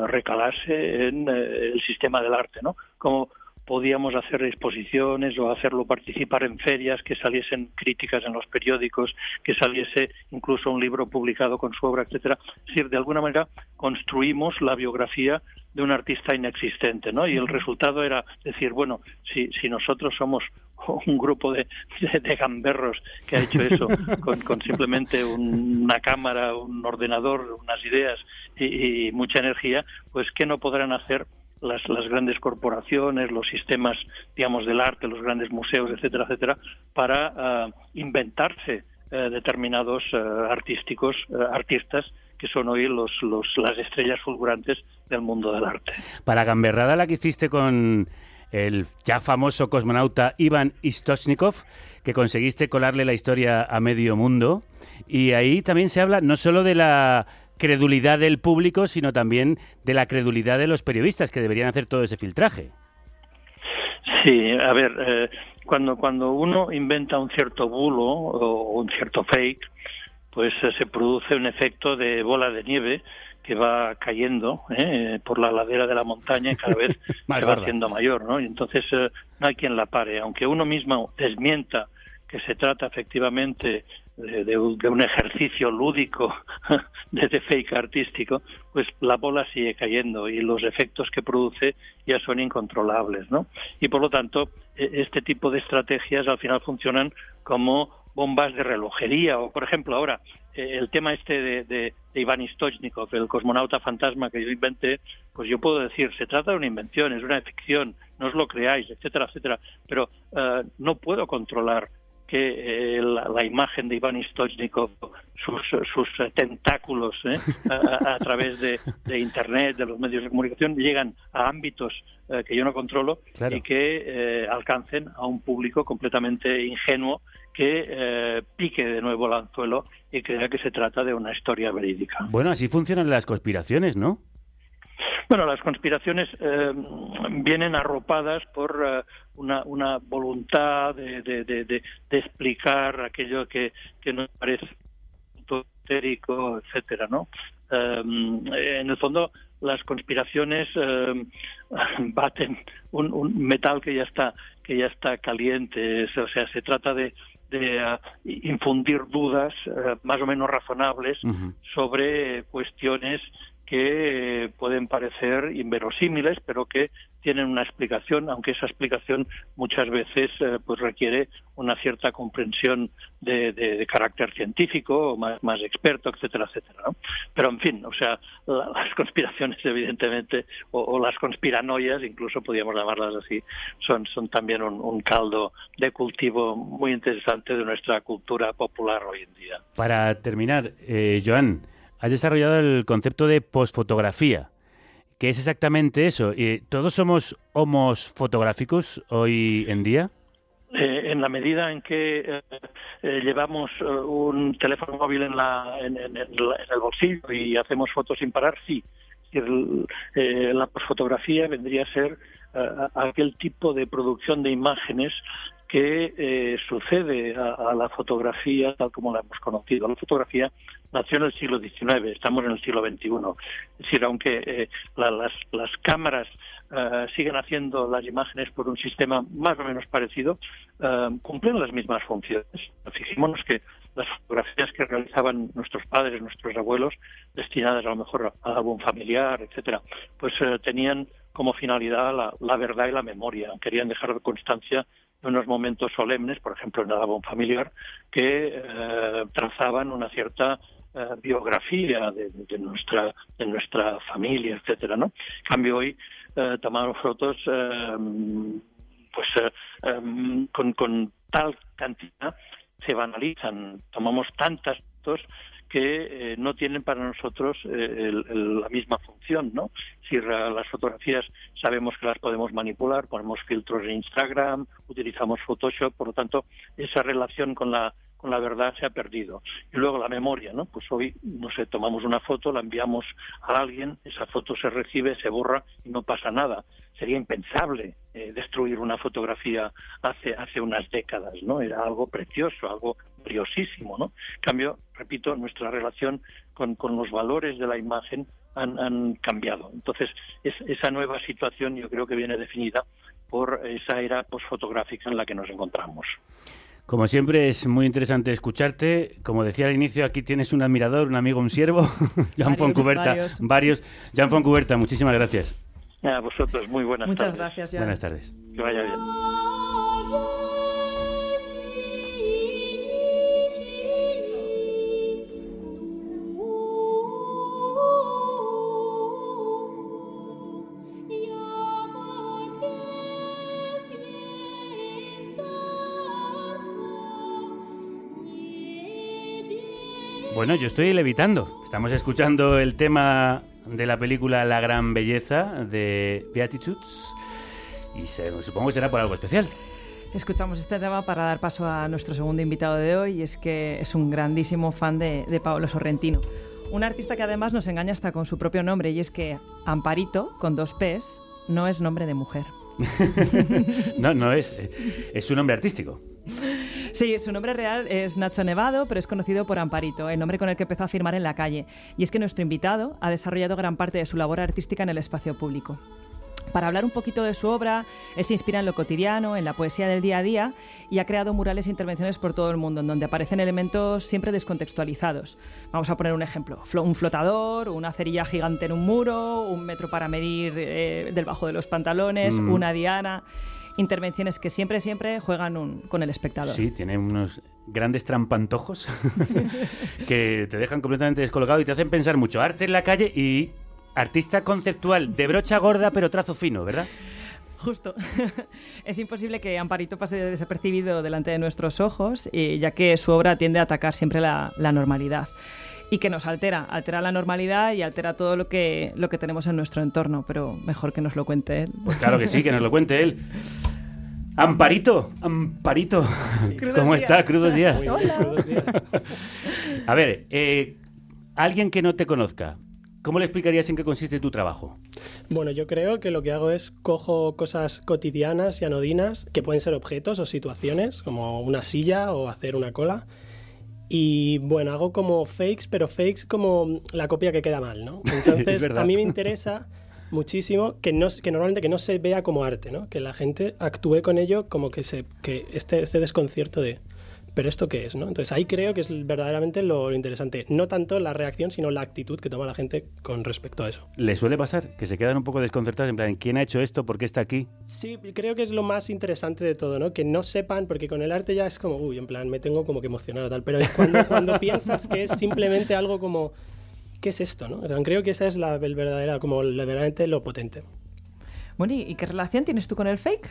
recalase en el sistema del arte, ¿no? Como podíamos hacer exposiciones o hacerlo participar en ferias, que saliesen críticas en los periódicos, que saliese incluso un libro publicado con su obra, etcétera. Es decir, de alguna manera construimos la biografía de un artista inexistente, ¿no? Y el resultado era decir, bueno, si, si nosotros somos un grupo de, de, gamberros que ha hecho eso con, con simplemente una cámara, un ordenador, unas ideas y, y mucha energía, pues ¿qué no podrán hacer las, las, grandes corporaciones, los sistemas, digamos, del arte, los grandes museos, etcétera, etcétera, para uh, inventarse uh, determinados uh, artísticos, artistas que son hoy los, los, las estrellas fulgurantes del mundo del arte. Para Gamberrada, la que hiciste con el ya famoso cosmonauta Ivan Istochnikov, que conseguiste colarle la historia a medio mundo, y ahí también se habla no solo de la credulidad del público, sino también de la credulidad de los periodistas que deberían hacer todo ese filtraje. Sí, a ver, eh, cuando, cuando uno inventa un cierto bulo o un cierto fake, pues eh, se produce un efecto de bola de nieve que va cayendo ¿eh? por la ladera de la montaña y cada vez se va haciendo mayor, ¿no? Y entonces eh, no hay quien la pare. Aunque uno mismo desmienta que se trata efectivamente de, un ejercicio lúdico de, fake artístico, pues la bola sigue cayendo y los efectos que produce ya son incontrolables, ¿no? Y por lo tanto, este tipo de estrategias al final funcionan como bombas de relojería o, por ejemplo, ahora eh, el tema este de, de, de, Iván Istochnikov, el cosmonauta fantasma que yo inventé, pues yo puedo decir, se trata de una invención, es una ficción, no os lo creáis, etcétera, etcétera, pero uh, no puedo controlar que eh, la, la, imagen de Iván Istochnikov, sus, sus tentáculos eh, a, a, través de, de, Internet, de los medios de comunicación, llegan a ámbitos eh, que yo no controlo claro. y que alcancen a un público completamente ingenuo que pique de nuevo el anzuelo y crea que se trata de una historia verídica. Bueno, así funcionan las conspiraciones, ¿no? Bueno, las conspiraciones eh, vienen arropadas por uh, una, una, voluntad de, de, de, de, explicar aquello que, que nos parece esotérico, etcétera, ¿no? Um, en el fondo, las conspiraciones um, baten un, un, metal que ya está que ya está caliente, o sea, se trata de de uh, infundir dudas uh, más o menos razonables uh -huh. sobre cuestiones que pueden parecer inverosímiles, pero que tienen una explicación, aunque esa explicación muchas veces eh, pues requiere una cierta comprensión de, carácter científico, más, más, experto, etcétera, etcétera. Pero en fin, o sea, la, las conspiraciones evidentemente, o, o, las conspiranoias, incluso podríamos llamarlas así, son, son también un, un caldo de cultivo muy interesante de nuestra cultura popular hoy en día. Para terminar, eh, Joan, has desarrollado el concepto de posfotografía. ¿Qué es exactamente eso? ¿Todos somos homos fotográficos hoy en día? Eh, en la medida en que eh, eh, llevamos un teléfono móvil en, la, en, en, en, el bolsillo y hacemos fotos sin parar, sí. El, la posfotografía vendría a ser aquel tipo de producción de imágenes que eh, sucede a, la fotografía tal como la hemos conocido. La fotografía nació en el siglo XIX, estamos en el siglo XXI. Es decir, aunque eh, la, las, cámaras uh, siguen haciendo las imágenes por un sistema más o menos parecido, cumplen las mismas funciones. Fijémonos que las fotografías que realizaban nuestros padres, nuestros abuelos, destinadas a lo mejor a álbum familiar, etcétera, pues tenían como finalidad la, la verdad y la memoria. Querían dejar constancia unos momentos solemnes, por ejemplo en álbum familiar, que eh, trazaban una cierta eh, biografía de, nuestra de nuestra familia, etcétera, ¿no? En cambio hoy eh, tomamos fotos pues con, con tal cantidad se banalizan, tomamos tantas fotos que eh, no tienen para nosotros eh, el, la misma función, ¿no? Si las fotografías sabemos que las podemos manipular, ponemos filtros en Instagram, utilizamos Photoshop, por lo tanto, esa relación con la la verdad se ha perdido. Y luego la memoria, ¿no? Pues hoy, no sé, tomamos una foto, la enviamos a alguien, esa foto se recibe, se borra y no pasa nada. Sería impensable eh, destruir una fotografía hace, hace unas décadas, ¿no? Era algo precioso, algo valiosísimo, ¿no? En cambio, repito, nuestra relación con, con los valores de la imagen han, han cambiado. Entonces, es, esa nueva situación yo creo que viene definida por esa era posfotográfica en la que nos encontramos. Como siempre es muy interesante escucharte. Como decía al inicio, aquí tienes un admirador, un amigo, un siervo, Jan Foncuberta, varios. varios. Jan Foncuberta, muchísimas gracias. A vosotros, muy buenas Muchas tardes. gracias, Jan. Buenas tardes. Que vaya bien. Bueno, yo estoy levitando. Estamos escuchando el tema de la película La Gran Belleza de Beatitudes y se- supongo que será por algo especial. Escuchamos este tema para dar paso a nuestro segundo invitado de hoy y es que es un grandísimo fan de, de Paolo Sorrentino. Un artista que además nos engaña hasta con su propio nombre y es que Amparito, con dos P's, no es nombre de mujer. No, no es. Es su nombre artístico. Sí, su nombre real es Nacho Nevado, pero es conocido por Amparito, el nombre con el que empezó a firmar en la calle. Y es que nuestro invitado ha desarrollado gran parte de su labor artística en el espacio público. Para hablar un poquito de su obra, él se inspira en lo cotidiano, en la poesía del día a día y ha creado murales e intervenciones por todo el mundo, en donde aparecen elementos siempre descontextualizados. Vamos a poner un ejemplo: un flotador, una cerilla gigante en un muro, un metro para medir eh, del bajo de los pantalones, Mm. una diana. Intervenciones que siempre, siempre juegan un- con el espectador. Sí, tiene unos grandes trampantojos que te dejan completamente descolocado y te hacen pensar mucho. Arte en la calle y artista conceptual de brocha gorda pero trazo fino, ¿verdad? Justo. es imposible que Amparito pase desapercibido delante de nuestros ojos, eh, ya que su obra tiende a atacar siempre la, la normalidad. Y que nos altera, altera la normalidad y altera todo lo que, lo que tenemos en nuestro entorno, pero mejor que nos lo cuente él. Pues claro que sí, que nos lo cuente él. Amparito, Amparito, Crudos ¿cómo días. está? Crudos días. Muy bien, Hola. crudos días. A ver, eh, alguien que no te conozca, ¿cómo le explicarías en qué consiste tu trabajo? Bueno, yo creo que lo que hago es cojo cosas cotidianas y anodinas, que pueden ser objetos o situaciones, como una silla o hacer una cola. Y bueno, hago como fakes, pero fakes como la copia que queda mal, ¿no? Entonces, a mí me interesa muchísimo que, no, que normalmente que no se vea como arte, ¿no? Que la gente actúe con ello como que, se, que este, este desconcierto de... ¿Pero esto qué es? ¿no? Entonces ahí creo que es verdaderamente lo interesante. No tanto la reacción, sino la actitud que toma la gente con respecto a eso. ¿Le suele pasar que se quedan un poco desconcertados en plan, ¿quién ha hecho esto? ¿Por qué está aquí? Sí, creo que es lo más interesante de todo, ¿no? Que no sepan, porque con el arte ya es como, uy, en plan, me tengo como que emocionar o tal, pero cuando, cuando piensas que es simplemente algo como, ¿qué es esto, no? O sea, creo que esa es la el verdadera, como la verdaderamente lo potente. Bueno, ¿y y qué relación tienes tú con el fake?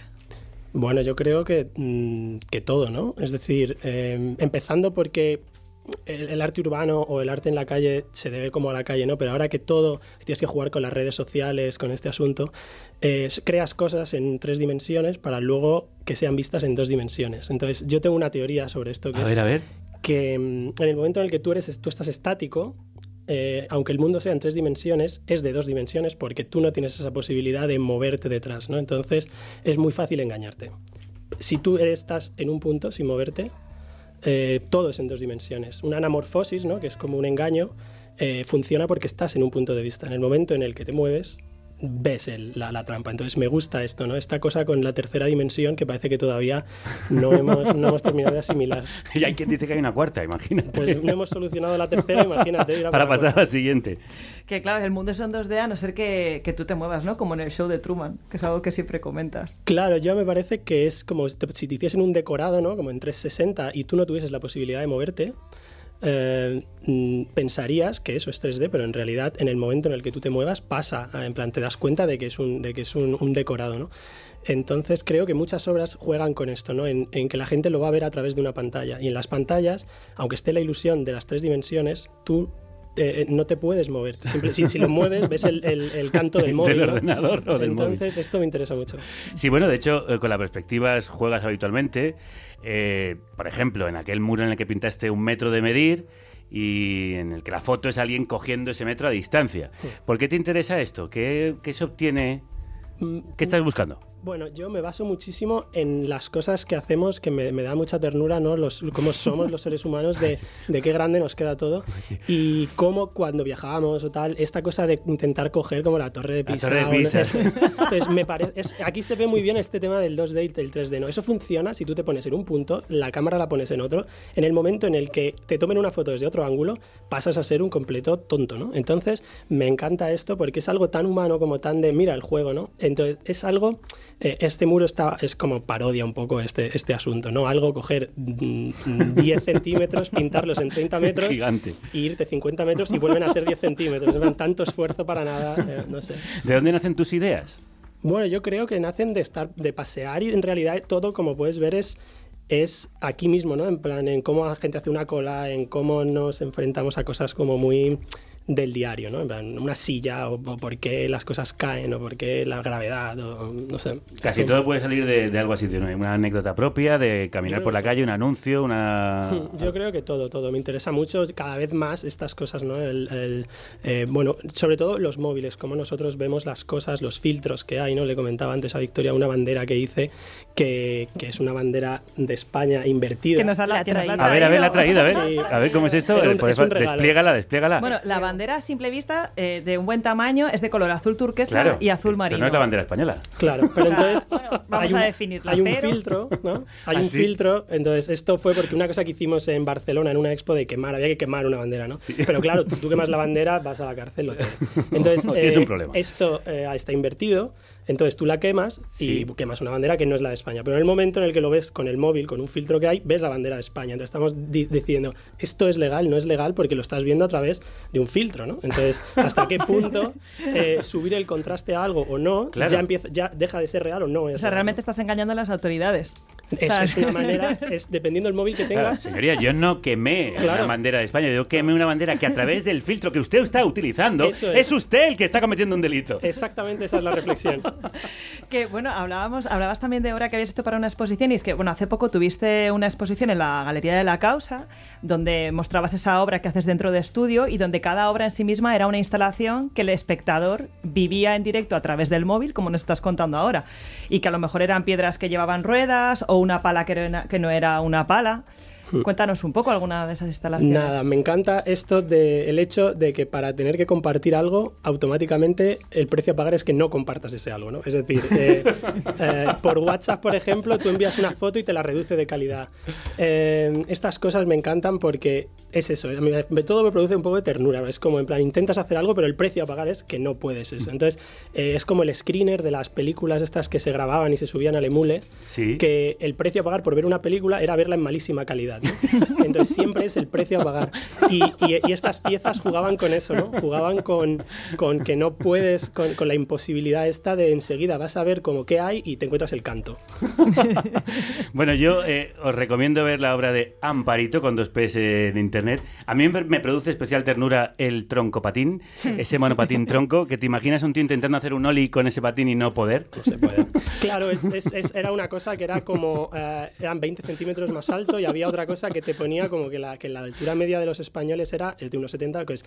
Bueno, yo creo que, mm, que todo, ¿no? Es decir, eh, empezando porque el, el arte urbano o el arte en la calle se debe como a la calle, ¿no? Pero ahora que todo, tienes que jugar con las redes sociales, con este asunto, eh, creas cosas en tres dimensiones para luego que sean vistas en dos dimensiones. Entonces, yo tengo una teoría sobre esto que A es ver, a ver. que mm, en el momento en el que tú eres, tú estás estático, eh, aunque el mundo sea en tres dimensiones, es de dos dimensiones porque tú no tienes esa posibilidad de moverte detrás, ¿no? Entonces es muy fácil engañarte. Si tú estás en un punto sin moverte, eh, todo es en dos dimensiones. Una anamorfosis, ¿no? que es como un engaño, eh, funciona porque estás en un punto de vista. En el momento en el que te mueves, ves el- la, la trampa. Entonces me gusta esto, ¿no? Esta cosa con la tercera dimensión que parece que todavía no hemos, no hemos terminado de asimilar. Y hay quien dice que hay una cuarta, imagínate. Pues no hemos solucionado la tercera, imagínate. Para pasar a la siguiente. Que claro, el mundo es en 2D a no ser que, que tú te muevas, ¿no? Como en el show de Truman, que es algo que siempre comentas. Claro, yo me parece que es como si te- si te hiciesen un decorado, ¿no? Como en 360 y tú no tuvieses la posibilidad de moverte, eh, mm, pensarías que eso es 3D, pero en realidad en el momento en el que tú te muevas pasa, eh, en plan te das cuenta de que es un, de que es un decorado, ¿no? Entonces creo que muchas obras juegan con esto, ¿no? En, en que la gente lo va a ver a través de una pantalla. Y en las pantallas, aunque esté la ilusión de las tres dimensiones, tú eh, no te puedes mover. Simple- si, si lo mueves, ves el, el- el canto del Del móvil. ¿no? ordenador o del móvil. Entonces, esto me interesa mucho. Sí, bueno, de hecho, eh, con las perspectivas juegas habitualmente. Eh, por ejemplo, en aquel muro en el que pintaste un metro de medir y en el que la foto es alguien cogiendo ese metro a distancia. ¿Por qué te interesa esto? ¿Qué, qué se obtiene? ¿Qué estás buscando? Bueno, yo me baso muchísimo en las cosas que hacemos, que me, me da mucha ternura, ¿no? Los, cómo somos los seres humanos, de, de qué grande nos queda todo. Y cómo cuando viajábamos o tal, esta cosa de intentar coger como la torre de La Pisa. torre de o no- Pisa. es. Entonces, me parece, aquí se ve muy bien este tema del 2D y del 3D, ¿no? Eso funciona si tú te pones en un punto, la cámara la pones en otro. En el momento en el que te tomen una foto desde otro ángulo, pasas a ser un completo tonto, ¿no? Entonces, me encanta esto porque es algo tan humano como tan de, mira el juego, ¿no? Entonces, es algo, eh, este muro está, es como parodia un poco este, este asunto, ¿no? Algo coger mm, 10 centímetros, pintarlos en 30 metros Gigante. y irte 50 metros y vuelven a ser 10 centímetros. En plan, tanto esfuerzo para nada, eh, no sé. ¿De dónde nacen tus ideas? Bueno, yo creo que nacen de estar, de pasear y en realidad todo, como puedes ver, es, es aquí mismo, ¿no? En plan, en cómo la gente hace una cola, en cómo nos enfrentamos a cosas como muy del diario, ¿no? En plan, una silla, o, o por qué las cosas caen, o por qué la gravedad, o no sé. Casi Esto- todo puede salir de, de algo así, de una, una anécdota propia, de caminar por la calle, un anuncio, una... Yo creo que todo, todo. Me interesa mucho cada vez más estas cosas, ¿no? El, el, eh, bueno, sobre todo los móviles, cómo nosotros vemos las cosas, los filtros que hay, ¿no? Le comentaba antes a Victoria una bandera que hice, que, que es una bandera de España invertida. Que nos ha- La que nos la ha A ver, a ver, la ha traído, a ver. Sí. A ver cómo es esto. Un- es un regalo. despliégala, despliégala. Bueno, la bandera a simple vista, eh, de un buen tamaño, es de color azul turquesa claro. y azul marino. no es la bandera española. Claro, pero entonces vamos hay un, a definirla, hay un pero- filtro, ¿no? Hay ¿Ah, un sí? filtro, entonces esto fue porque una cosa que hicimos en Barcelona en una expo de quemar, había que quemar una bandera, ¿no? Pero claro, tú, tú quemas la bandera, vas a la cárcel. o todo. Entonces, eh, un problema. esto eh, está invertido, entonces tú la quemas y Sí. quemas una bandera que no es la de España. Pero en el momento en el que lo ves con el móvil, con un filtro que hay, ves la bandera de España. Entonces estamos di- diciendo, esto es legal, no es legal porque lo estás viendo a través de un filtro, ¿no? Entonces, ¿hasta qué punto eh, subir el contraste a algo o no Claro. ya empieza, ya deja de ser real o no? O sea, realmente estás engañando a las autoridades. Es, O sea, es una manera, es dependiendo del móvil que Claro, tengas. señoría, yo no quemé Claro. una bandera de España, yo quemé una bandera que a través del filtro que usted está utilizando Eso es. es. usted el que está cometiendo un delito. Exactamente esa es la reflexión. Que bueno, hablábamos, hablabas también de obra que habías hecho para una exposición y es que bueno, hace poco tuviste una exposición en la Galería de la Causa donde mostrabas esa obra que haces dentro de estudio y donde cada obra en sí misma era una instalación que el espectador vivía en directo a través del móvil, como nos estás contando ahora, y que a lo mejor eran piedras que llevaban ruedas o una pala que, no era una pala. Cuéntanos un poco alguna de esas instalaciones. Nada, me encanta esto del el hecho de que para tener que compartir algo, automáticamente el precio a pagar es que no compartas ese algo, ¿no? Es decir, eh, eh, por WhatsApp, por ejemplo, tú envías una foto y te la reduce de calidad. Eh, estas cosas me encantan porque es eso, a mí todo me produce un poco de ternura, es como en plan, intentas hacer algo, pero el precio a pagar es que no puedes eso. Entonces, eh, es como el screener de las películas estas que se grababan y se subían al emule, Sí. que el precio a pagar por ver una película era verla en malísima calidad. ¿No? Entonces siempre es el precio a pagar. Y, y- y estas piezas jugaban con eso, ¿no? Jugaban con, con que no puedes, con, con la imposibilidad esta de enseguida vas a ver como qué hay y te encuentras el canto. Bueno, yo eh, os recomiendo ver la obra de Amparito con dos P's en internet. A mí me produce especial ternura el troncopatín, Sí. ese monopatín tronco, que te imaginas un tío intentando hacer un ollie con ese patín y no poder. No se puede. Claro, es, es- es- era una cosa que era como, eh, eran 20 centímetros más alto y había otra cosa que te ponía como que la, que la altura media de los españoles era es de unos 70, que es,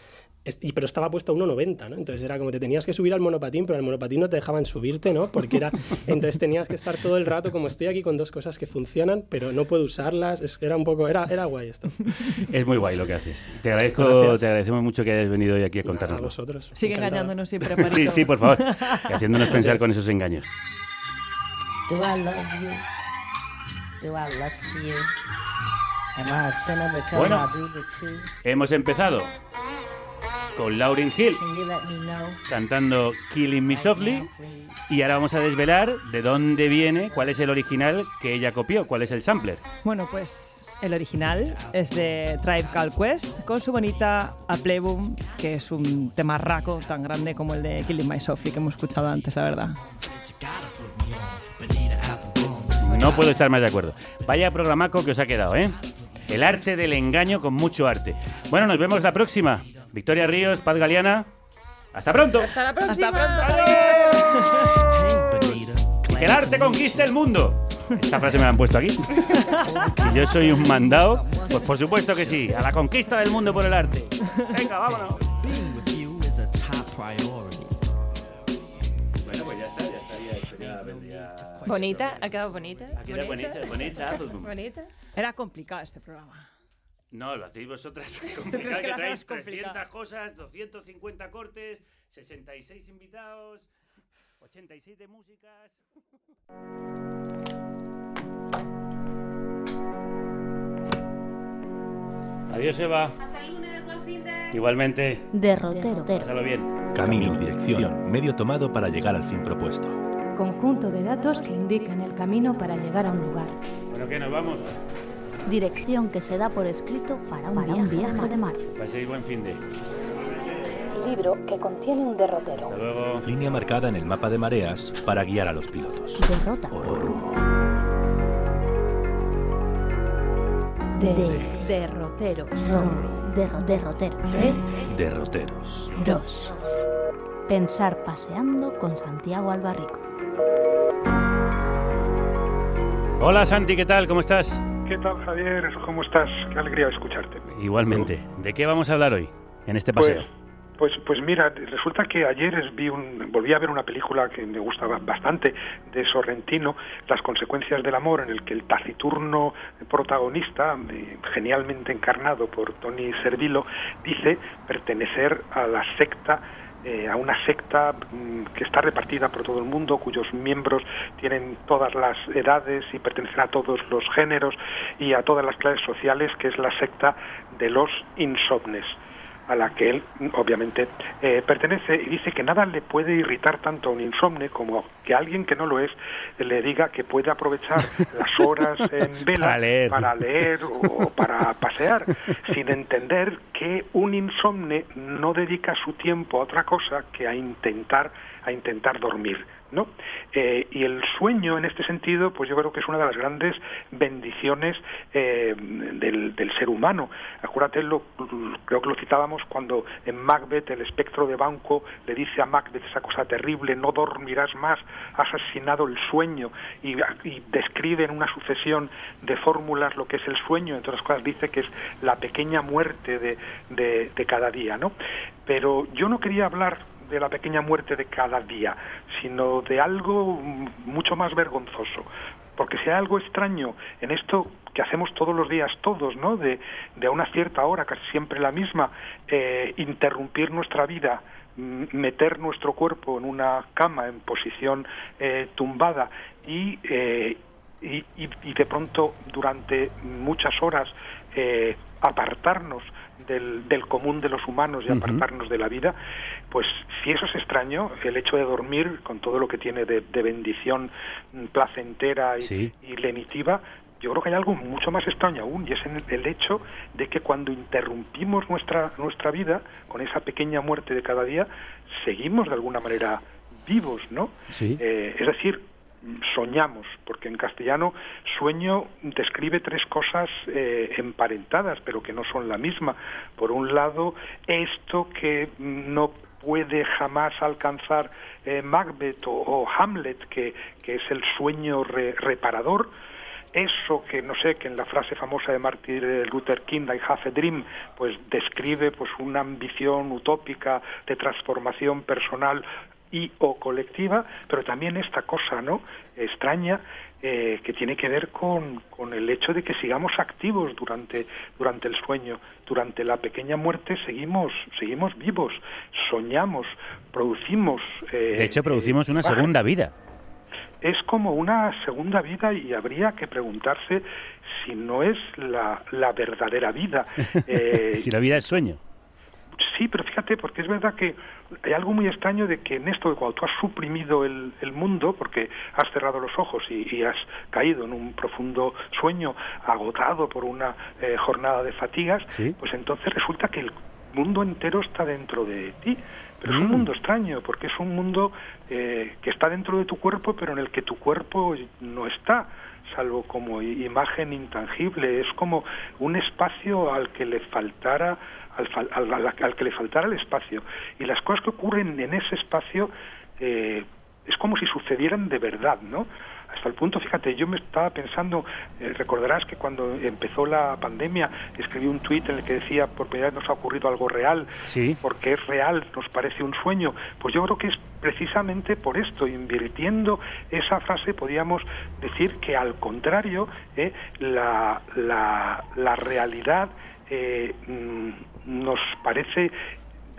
y- pero estaba puesto a 1,90, ¿no? Entonces era como te tenías que subir al monopatín, pero al monopatín no te dejaban subirte, ¿no? Porque era, entonces tenías que estar todo el rato como estoy aquí con dos cosas que funcionan, pero no puedo usarlas, es- era un poco, era, era guay esto. Es muy guay lo que haces. Te agradezco, Gracias. te agradecemos mucho que hayas venido hoy aquí a A contárnoslo. vosotros. Sigue Encantado. engañándonos siempre, Sí, Parito. sí, por favor. Y haciéndonos pensar con esos engaños. Do I love you? Do I lust for you? Bueno. I do the two? Hemos empezado con Lauryn Hill cantando Killing Me Softly y ahora vamos a desvelar de dónde viene, cuál es el original que ella copió, cuál es el sampler. Bueno, pues el original es de Tribe Called Quest con su bonita A Playboom, que es un tema raco tan grande como el de Killing My Softly que hemos escuchado antes, la verdad. No puedo estar más de acuerdo. Vaya programaco que os ha quedado, ¿eh? El arte del engaño con mucho arte. Bueno, nos vemos la próxima. Victoria Ríos, Paz Galeana. Hasta pronto. Hasta la próxima. Que el arte conquiste el mundo. Esta frase me la han puesto aquí. Si yo soy un mandado, pues por supuesto que sí. A la conquista del mundo por el arte. Venga, vámonos. Bonita, ha quedado bonita. Ha quedado bonita, bonita. bonita. Era complicado este programa. No, lo hacéis vosotras. crees Complicado, que que traéis hacemos complicado? 300 cosas, 250 cortes, 66 invitados, 87 músicas. Adiós, Eva. Igualmente. Derrotero. Pásalo bien. Camino y dirección, medio tomado para llegar al fin propuesto. Conjunto de datos que indican el camino para llegar a un lugar. Bueno, ¿qué? ¿Nos vamos? Dirección que se da por escrito para un viaje, de mar. Paséis buen fin de. Libro que contiene un derrotero. Hasta luego. Línea marcada en el mapa de mareas para guiar a los pilotos. Derrota. O rumbo. De derroteros. De- derrotero. De Derroteros. Dos. Pensar paseando con Santiago Albarrico. Hola, Santi, ¿qué tal? ¿Cómo estás? ¿Qué tal, Javier? ¿Cómo estás? Qué alegría escucharte. Igualmente. ¿De qué vamos a hablar hoy en este paseo? Pues, pues mira, resulta que ayer vi un, volví a ver una película que me gustaba bastante de Sorrentino, Las consecuencias del amor, en el que el taciturno protagonista, eh, genialmente encarnado por Tony Servillo, dice pertenecer a la secta eh, a una secta mm, que está repartida por todo el mundo, cuyos miembros tienen todas las edades y pertenecen a todos los géneros y a todas las clases sociales, que es la secta de los insomnes a la que él obviamente eh, pertenece y dice que nada le puede irritar tanto a un insomne como que alguien que no lo es le diga que puede aprovechar las horas en vela Para leer. para leer o para pasear sin entender que un insomne no dedica su tiempo a otra cosa que a intentar a intentar dormir ¿no? Eh, y el sueño en este sentido pues yo creo que es una de las grandes bendiciones eh, del, ser humano acuérdate lo, creo que lo citábamos cuando en Macbeth el espectro de Banco le dice a Macbeth esa cosa terrible no dormirás más has asesinado el sueño y, describe en una sucesión de fórmulas lo que es el sueño entre otras cosas dice que es la pequeña muerte de, de cada día ¿no? pero yo no quería hablar de la pequeña muerte de cada día, sino de algo mucho más vergonzoso. Porque hay algo extraño en esto que hacemos todos los días todos, ¿no? De, de una cierta hora, casi siempre la misma, eh, interrumpir nuestra vida, mm, meter nuestro cuerpo en una cama en posición eh, tumbada y, eh, y, y- y de pronto durante muchas horas eh, apartarnos del, del común de los humanos y apartarnos de la vida, pues si eso es extraño, el hecho de dormir con todo lo que tiene de, de bendición placentera y, Sí. y lenitiva, yo creo que hay algo mucho más extraño aún y es en el, el hecho de que cuando interrumpimos nuestra nuestra vida con esa pequeña muerte de cada día, seguimos de alguna manera vivos, ¿no? Sí. Eh, es decir, soñamos, porque en castellano sueño describe tres cosas eh, emparentadas, pero que no son la misma. Por un lado, esto que no puede jamás alcanzar eh, Macbeth o, Hamlet, que, que es el sueño re- reparador, eso que no sé que en la frase famosa de Martin Luther King I have a dream pues describe pues una ambición utópica de transformación personal y o colectiva pero también esta cosa no extraña eh, que tiene que ver con, con el hecho de que sigamos activos durante durante el sueño durante la pequeña muerte seguimos seguimos vivos soñamos producimos eh, De hecho, producimos una imágenes segunda vida. es como una segunda vida y habría que preguntarse si no es la, la verdadera vida. Eh, si la vida es sueño. Sí, pero fíjate, porque es verdad que hay algo muy extraño de que en esto, de cuando tú has suprimido el, el mundo, porque has cerrado los ojos y, y has caído en un profundo sueño, agotado por una eh, jornada de fatigas, Sí. pues entonces resulta que el mundo entero está dentro de ti. Pero es un Mm. mundo extraño, porque es un mundo eh, que está dentro de tu cuerpo, pero en el que tu cuerpo no está, salvo como imagen intangible. Es como un espacio al que le faltara al, fal- al- al- al que le faltara el espacio. Y las cosas que ocurren en ese espacio eh, es como si sucedieran de verdad, ¿no? hasta el punto, fíjate, yo me estaba pensando, eh, recordarás que cuando empezó la pandemia escribí un tuit en el que decía, por primera vez nos ha ocurrido algo real, Sí. porque es real, nos parece un sueño. Pues yo creo que es precisamente por esto, invirtiendo esa frase, podíamos decir que al contrario, eh, la, la, la realidad eh, mm, nos parece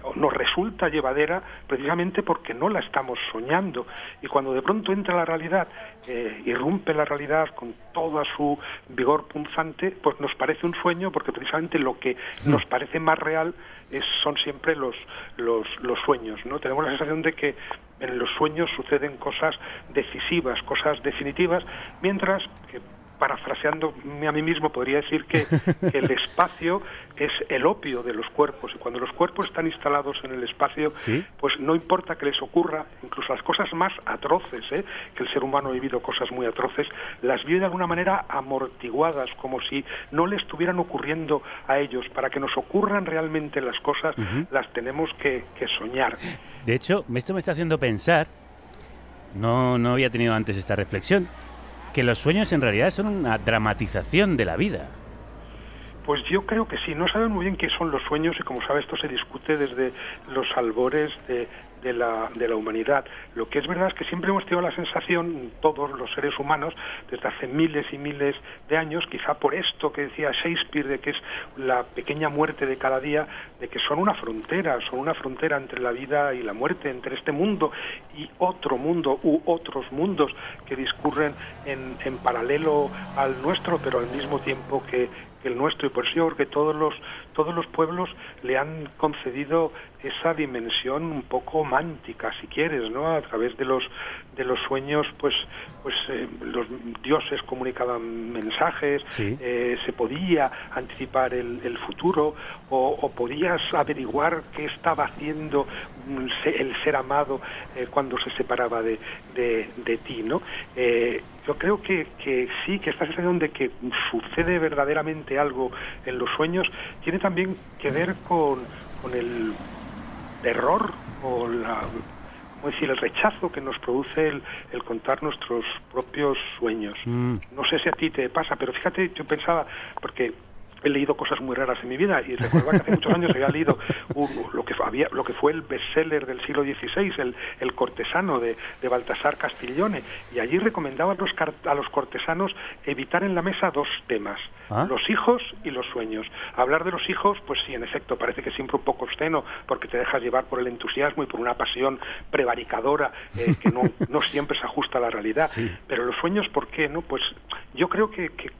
o nos resulta llevadera precisamente porque no la estamos soñando. Y cuando de pronto entra la realidad eh, irrumpe la realidad con toda su vigor punzante pues nos parece un sueño porque precisamente lo que nos parece más real es, son siempre los, los, los sueños no tenemos la sensación de que en los sueños suceden cosas decisivas cosas definitivas mientras que parafraseándome a mí mismo, podría decir que, que el espacio es el opio de los cuerpos y cuando los cuerpos están instalados en el espacio, Sí. pues no importa que les ocurra, incluso las cosas más atroces, ¿eh? que el ser humano ha vivido cosas muy atroces, las vive de alguna manera amortiguadas, como si no le estuvieran ocurriendo a ellos. Para que nos ocurran realmente las cosas, las tenemos que, que soñar. De hecho, esto me está haciendo pensar, no, no había tenido antes esta reflexión, que los sueños en realidad son una dramatización de la vida. Pues yo creo que sí, no sabemos muy bien qué son los sueños y como sabe esto se discute desde los albores de, de la, de la humanidad. Lo que es verdad es que siempre hemos tenido la sensación, todos los seres humanos, desde hace miles y miles de años, quizá por esto que decía Shakespeare, de que es la pequeña muerte de cada día, de que son una frontera, son una frontera entre la vida y la muerte, entre este mundo y otro mundo u otros mundos que discurren en, en paralelo al nuestro, pero al mismo tiempo que, que el nuestro y por eso yo creo que todos los todos los pueblos le han concedido esa dimensión un poco mántica si quieres no a través de los de los sueños pues pues eh, los dioses comunicaban mensajes Sí. eh, se podía anticipar el, el futuro o, o podías averiguar qué estaba haciendo mm, el ser amado eh, cuando se separaba de, de, de ti no yo creo que, que sí que esta sensación de que sucede verdaderamente algo en los sueños. Tiene también que ver con, con el terror o la ¿cómo decir? el rechazo que nos produce el, el contar nuestros propios sueños Mm. no sé si a ti te pasa, pero fíjate, yo pensaba, porque he leído cosas muy raras en mi vida y recordaba que hace muchos años había leído un- lo que había lo que fue el bestseller del siglo XVI, el, el cortesano de, de Baltasar Castiglione, y allí recomendaba a los, a los cortesanos evitar en la mesa dos temas, Ah. los hijos y los sueños. Hablar de los hijos, pues sí, en efecto, parece que siempre un poco obsceno, porque te dejas llevar por el entusiasmo y por una pasión prevaricadora eh, que no, no siempre se ajusta a la realidad. Pero los sueños, ¿por qué? no Pues yo creo que, que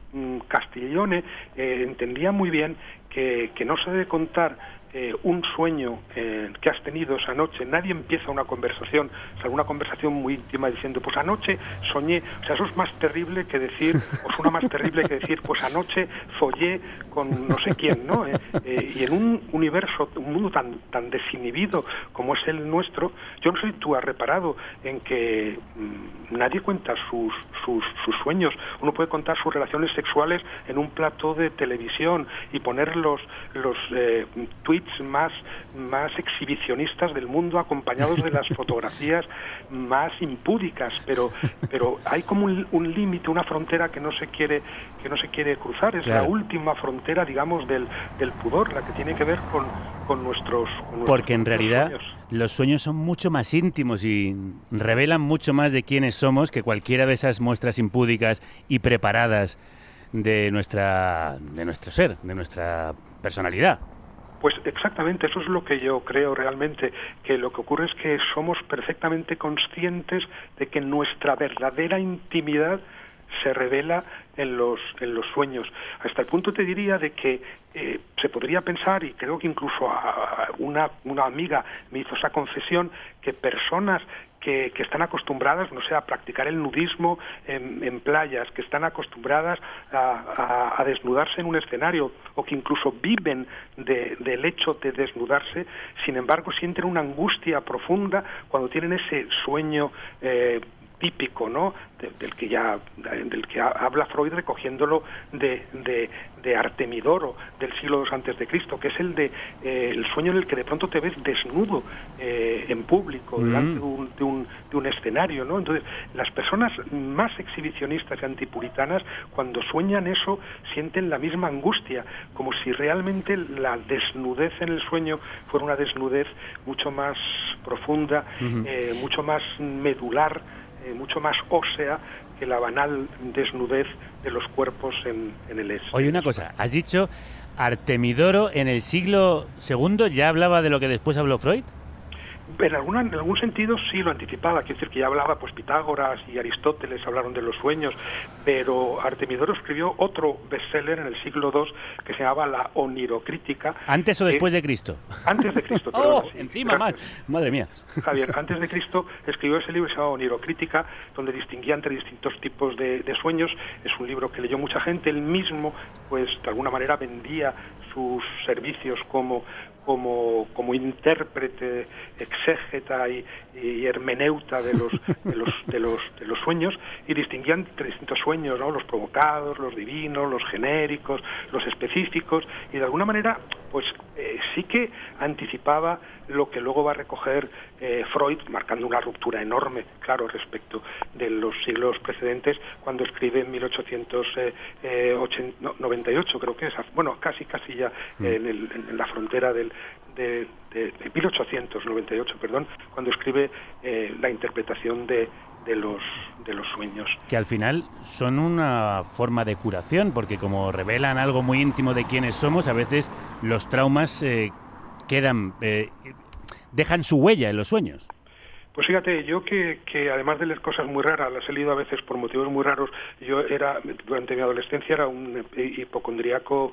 Castiglione eh, entendía muy bien que, que no se debe contar eh, un sueño eh, que has tenido esa noche. Nadie empieza una conversación, salvo una conversación muy íntima diciendo, pues anoche soñé. O sea, eso es más terrible que decir, o suena más terrible que decir, pues anoche follé con no sé quién, ¿no? Eh, eh, y en un universo, un mundo tan, tan desinhibido como es el nuestro, yo no sé si tú has reparado en que mm, nadie cuenta sus, sus, sus sueños. Uno puede contar sus relaciones sexuales en un plató de televisión y poner los, los eh, tweets más, más exhibicionistas del mundo acompañados de las fotografías más impúdicas, pero, pero hay como un, un límite, una frontera que no se quiere, que no se quiere cruzar. Es Claro. la última frontera, digamos, del, del pudor, la que tiene que ver con, con nuestros, con nuestros Porque en realidad sueños. los sueños son mucho más íntimos y revelan mucho más de quiénes somos que cualquiera de esas muestras impúdicas y preparadas de nuestra de nuestro ser, de nuestra personalidad. Pues exactamente, eso es lo que yo creo realmente, que lo que ocurre es que somos perfectamente conscientes de que nuestra verdadera intimidad se revela en los, en los sueños. Hasta el punto te diría de que eh, se podría pensar, y creo que incluso a- a una, una amiga me hizo esa confesión, que personas que, están acostumbradas, no sé, a practicar el nudismo en, en playas, que están acostumbradas a, a- a desnudarse en un escenario o que incluso viven de- del hecho de desnudarse, sin embargo sienten una angustia profunda cuando tienen ese sueño eh, típico, ¿no? De- del que ya del que ha- habla Freud recogiéndolo de, de, de Artemidoro del siglo II antes de Cristo, que es el de eh, el sueño en el que de pronto te ves desnudo eh, en público Mm. delante de un, de, un, de un escenario, ¿no? Entonces las personas más exhibicionistas y antipuritanas cuando sueñan eso sienten la misma angustia, como si realmente la desnudez en el sueño fuera una desnudez mucho más profunda, eh, mucho más medular, eh, mucho más ósea que la banal desnudez de los cuerpos en, el es. Oye, una cosa, has dicho Artemidoro en el siglo II ya hablaba de lo que después habló Freud. En, alguna, en algún sentido sí lo anticipaba, quiero decir que ya hablaba, pues Pitágoras y Aristóteles hablaron de los sueños, pero Artemidoro escribió otro bestseller en el siglo II que se llamaba La Onirocrítica. ¿Antes o que- después de Cristo? Antes de Cristo, ¡Oh! sí. Encima más. Madre mía. Javier, antes de Cristo escribió ese libro que se llama Onirocrítica, donde distinguía entre distintos tipos de, de sueños. Es un libro que leyó mucha gente. Él mismo, pues, de alguna manera vendía sus servicios como como, como intérprete, exégeta y, y hermeneuta de los, de, los, de, los, de los sueños y distinguían entre distintos sueños, ¿no? los provocados, los divinos, los genéricos, los específicos y de alguna manera pues eh, sí que anticipaba lo que luego va a recoger eh, Freud, marcando una ruptura enorme, claro, respecto de los siglos precedentes, cuando escribe en 1898, creo que es, bueno, casi, casi ya Mm. en, el- en la frontera del, de, de- de 1898, perdón, cuando escribe eh, la interpretación de, de los, de los sueños. Que al final son una forma de curación, porque como revelan algo muy íntimo de quiénes somos, a veces los traumas eh, quedan, eh, dejan su huella en los sueños. Pues fíjate, yo que, que además de leer cosas muy raras, las he leído a veces por motivos muy raros, yo era, durante mi adolescencia era un hipocondríaco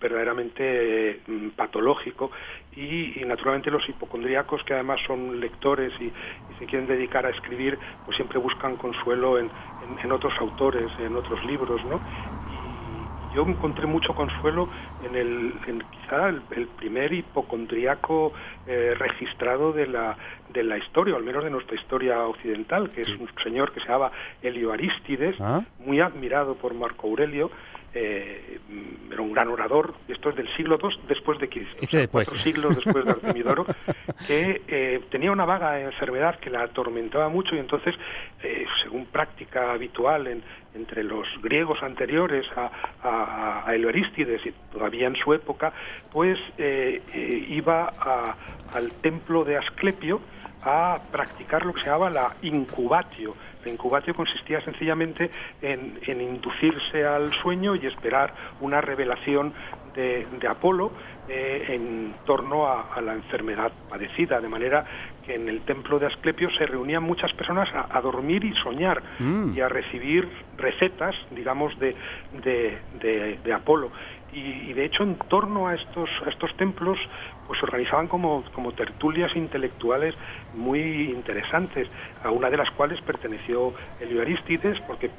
verdaderamente mm, patológico y, naturalmente los hipocondríacos que además son lectores y, se quieren dedicar a escribir, pues siempre buscan consuelo en- en otros autores, en otros libros, ¿no? Yo encontré mucho consuelo en el en quizá el, el primer hipocondriaco eh, registrado de la de la historia o al menos de nuestra historia occidental que es un señor que se llamaba Helio Aristides Ah. muy admirado por Marco Aurelio eh, era un gran orador esto es del siglo II después de Cristo Este después. cuatro siglos después de Artemidoro que eh, tenía una vaga enfermedad que la atormentaba mucho y entonces, eh, según práctica habitual en- entre los griegos anteriores a, a, a Heliorístides y todavía en su época, pues iba a- al templo de Asclepio a practicar lo que se llamaba la incubatio. La incubatio consistía sencillamente en, en inducirse al sueño y esperar una revelación de, de Apolo eh, en torno a, a la enfermedad padecida, de manera que en el templo de Asclepio se reunían muchas personas a, a dormir y soñar Mm. y a recibir recetas, digamos, de, de, de- de Apolo. Y, y, de hecho en torno a estos, a estos templos pues organizaban como, como tertulias intelectuales muy interesantes, a una de las cuales perteneció Helio Aristides, porque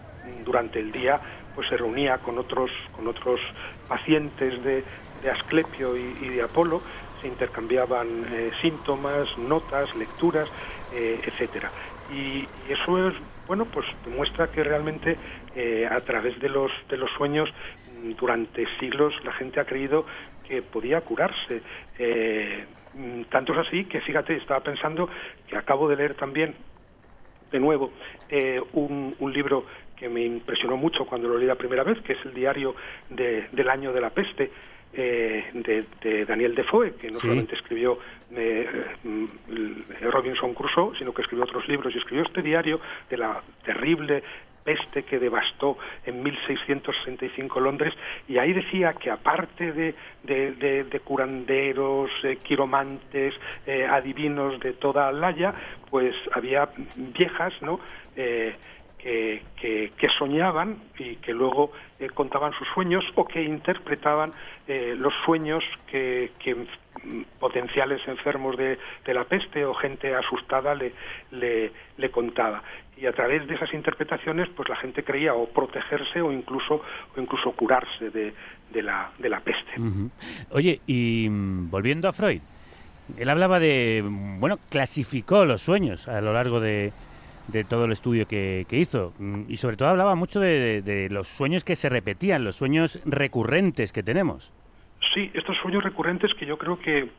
durante el día pues se reunía con otros, con otros pacientes de, de Asclepio y, de Apolo, se intercambiaban eh, síntomas, notas, lecturas, eh, etcétera. Y, eso es, bueno, pues demuestra que realmente eh, a través de los, de los sueños durante siglos la gente ha creído que podía curarse. Eh, mm, tanto es así que, fíjate, estaba pensando que acabo de leer también de nuevo eh, un, un libro que me impresionó mucho cuando lo leí la primera vez, que es el diario de- del año de la peste eh, de, de Daniel Defoe, que no Sí. solamente escribió eh, mm, Robinson Crusoe, sino que escribió otros libros y escribió este diario de la terrible peste que devastó en 1665 Londres y ahí decía que aparte de, de, de- de curanderos, eh, quiromantes, eh, adivinos de toda Laya, pues había viejas, ¿no? Eh, que, que- soñaban y que luego contaban sus sueños o que interpretaban eh, los sueños que, que, potenciales enfermos de, de la peste o gente asustada le, le, le contaba. Y a través de esas interpretaciones, pues la gente creía o protegerse o incluso, o incluso curarse de, de, la, de la peste. Oye, y mm, volviendo a Freud, él hablaba de, bueno, clasificó los sueños a lo largo de, de todo el estudio que, que hizo. Mm, Y sobre todo hablaba mucho de, de- los sueños que se repetían, los sueños recurrentes que tenemos. Sí, estos sueños recurrentes que yo creo que,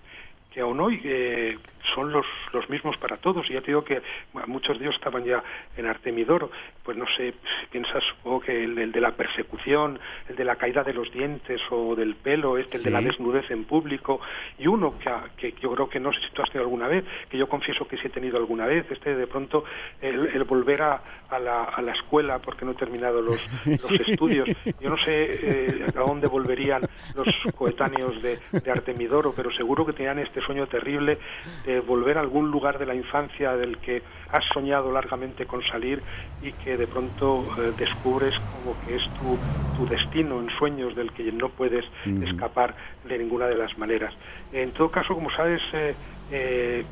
que aún hoy eh, son los, los mismos para todos. Y ya te digo que bueno, muchos de ellos estaban ya en Artemidoro. Pues no sé, si piensas supongo que el, el de la persecución, el de la caída de los dientes o del pelo, este, el de la desnudez en público. Y uno que, que yo creo que no sé si tú has tenido alguna vez, que yo confieso que sí he tenido alguna vez, este de pronto el, el volver a, a la, a la escuela porque no he terminado los, los Sí. estudios. Yo no sé eh, a dónde volverían los coetáneos de, de Artemidoro, pero seguro que tenían este sueño terrible de volver a algún lugar de la infancia del que has soñado largamente con salir y que de pronto eh, descubres como que es tu, tu destino en sueños del que no puedes Mm. escapar de ninguna de las maneras. En todo caso, como sabes, eh,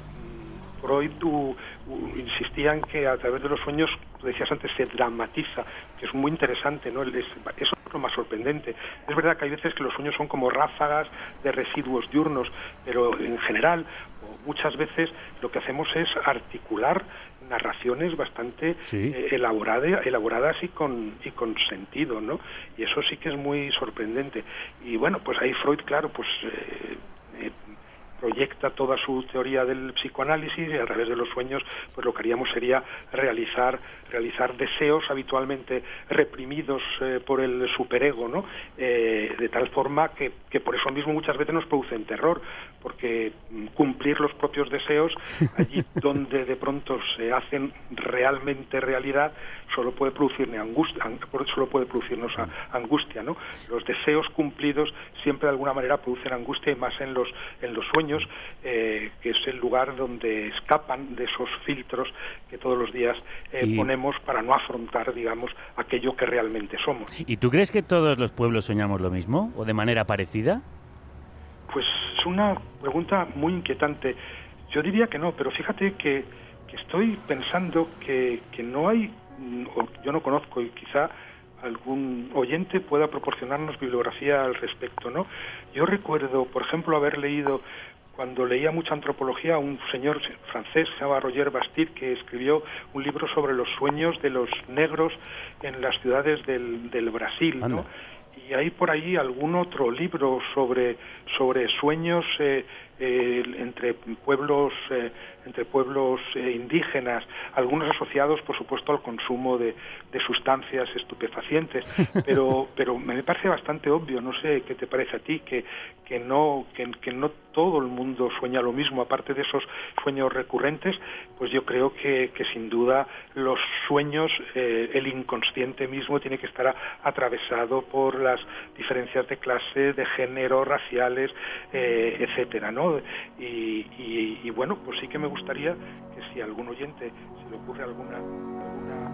Freud u- u- insistía en que a través de los sueños, tú decías antes, se dramatiza, que es muy interesante, ¿no? El- es- eso es lo más sorprendente. Es verdad que hay veces que los sueños son como ráfagas de residuos diurnos, pero en general, muchas veces, lo que hacemos es articular narraciones bastante Sí. eh, elaborada- elaboradas y con, y con sentido, ¿no? Y eso sí que es muy sorprendente. Y bueno, pues ahí Freud, claro, pues... eh, eh, proyecta toda su teoría del psicoanálisis y a través de los sueños pues lo que haríamos sería realizar realizar deseos habitualmente reprimidos eh, por el superego no Eh, de tal forma que, que por eso mismo muchas veces nos producen terror porque mm, cumplir los propios deseos allí donde de pronto se hacen realmente realidad solo puede producirnos angustia solo puede producirnos angustia no los deseos cumplidos siempre de alguna manera producen angustia y más en los en los sueños eh, que es el lugar donde escapan de esos filtros que todos los días eh, Y- ponemos para no afrontar digamos aquello que realmente somos ¿Y tú crees que todos los pueblos soñamos lo mismo o de manera parecida? Pues es una pregunta muy inquietante. Yo diría que no, pero fíjate que, que estoy pensando que, que no hay, o yo no conozco y quizá algún oyente pueda proporcionarnos bibliografía al respecto, ¿no? Yo recuerdo, por ejemplo, haber leído cuando leía mucha antropología un señor francés se llama Roger Bastide que escribió un libro sobre los sueños de los negros en las ciudades del, del Brasil, ¿no? Anda. y hay por ahí algún otro libro sobre sobre sueños eh, eh, entre pueblos eh, entre pueblos eh, indígenas algunos asociados por supuesto al consumo de, de sustancias estupefacientes. Pero pero me parece bastante obvio no sé qué te parece a ti que que no que, que no todo el mundo sueña lo mismo. Aparte de esos sueños recurrentes pues yo creo que, que sin duda los sueños eh, el inconsciente mismo tiene que estar a- atravesado por las diferencias de clase de género raciales eh, etcétera y, y- y bueno pues sí que me gustaría que si algún oyente se le ocurre alguna alguna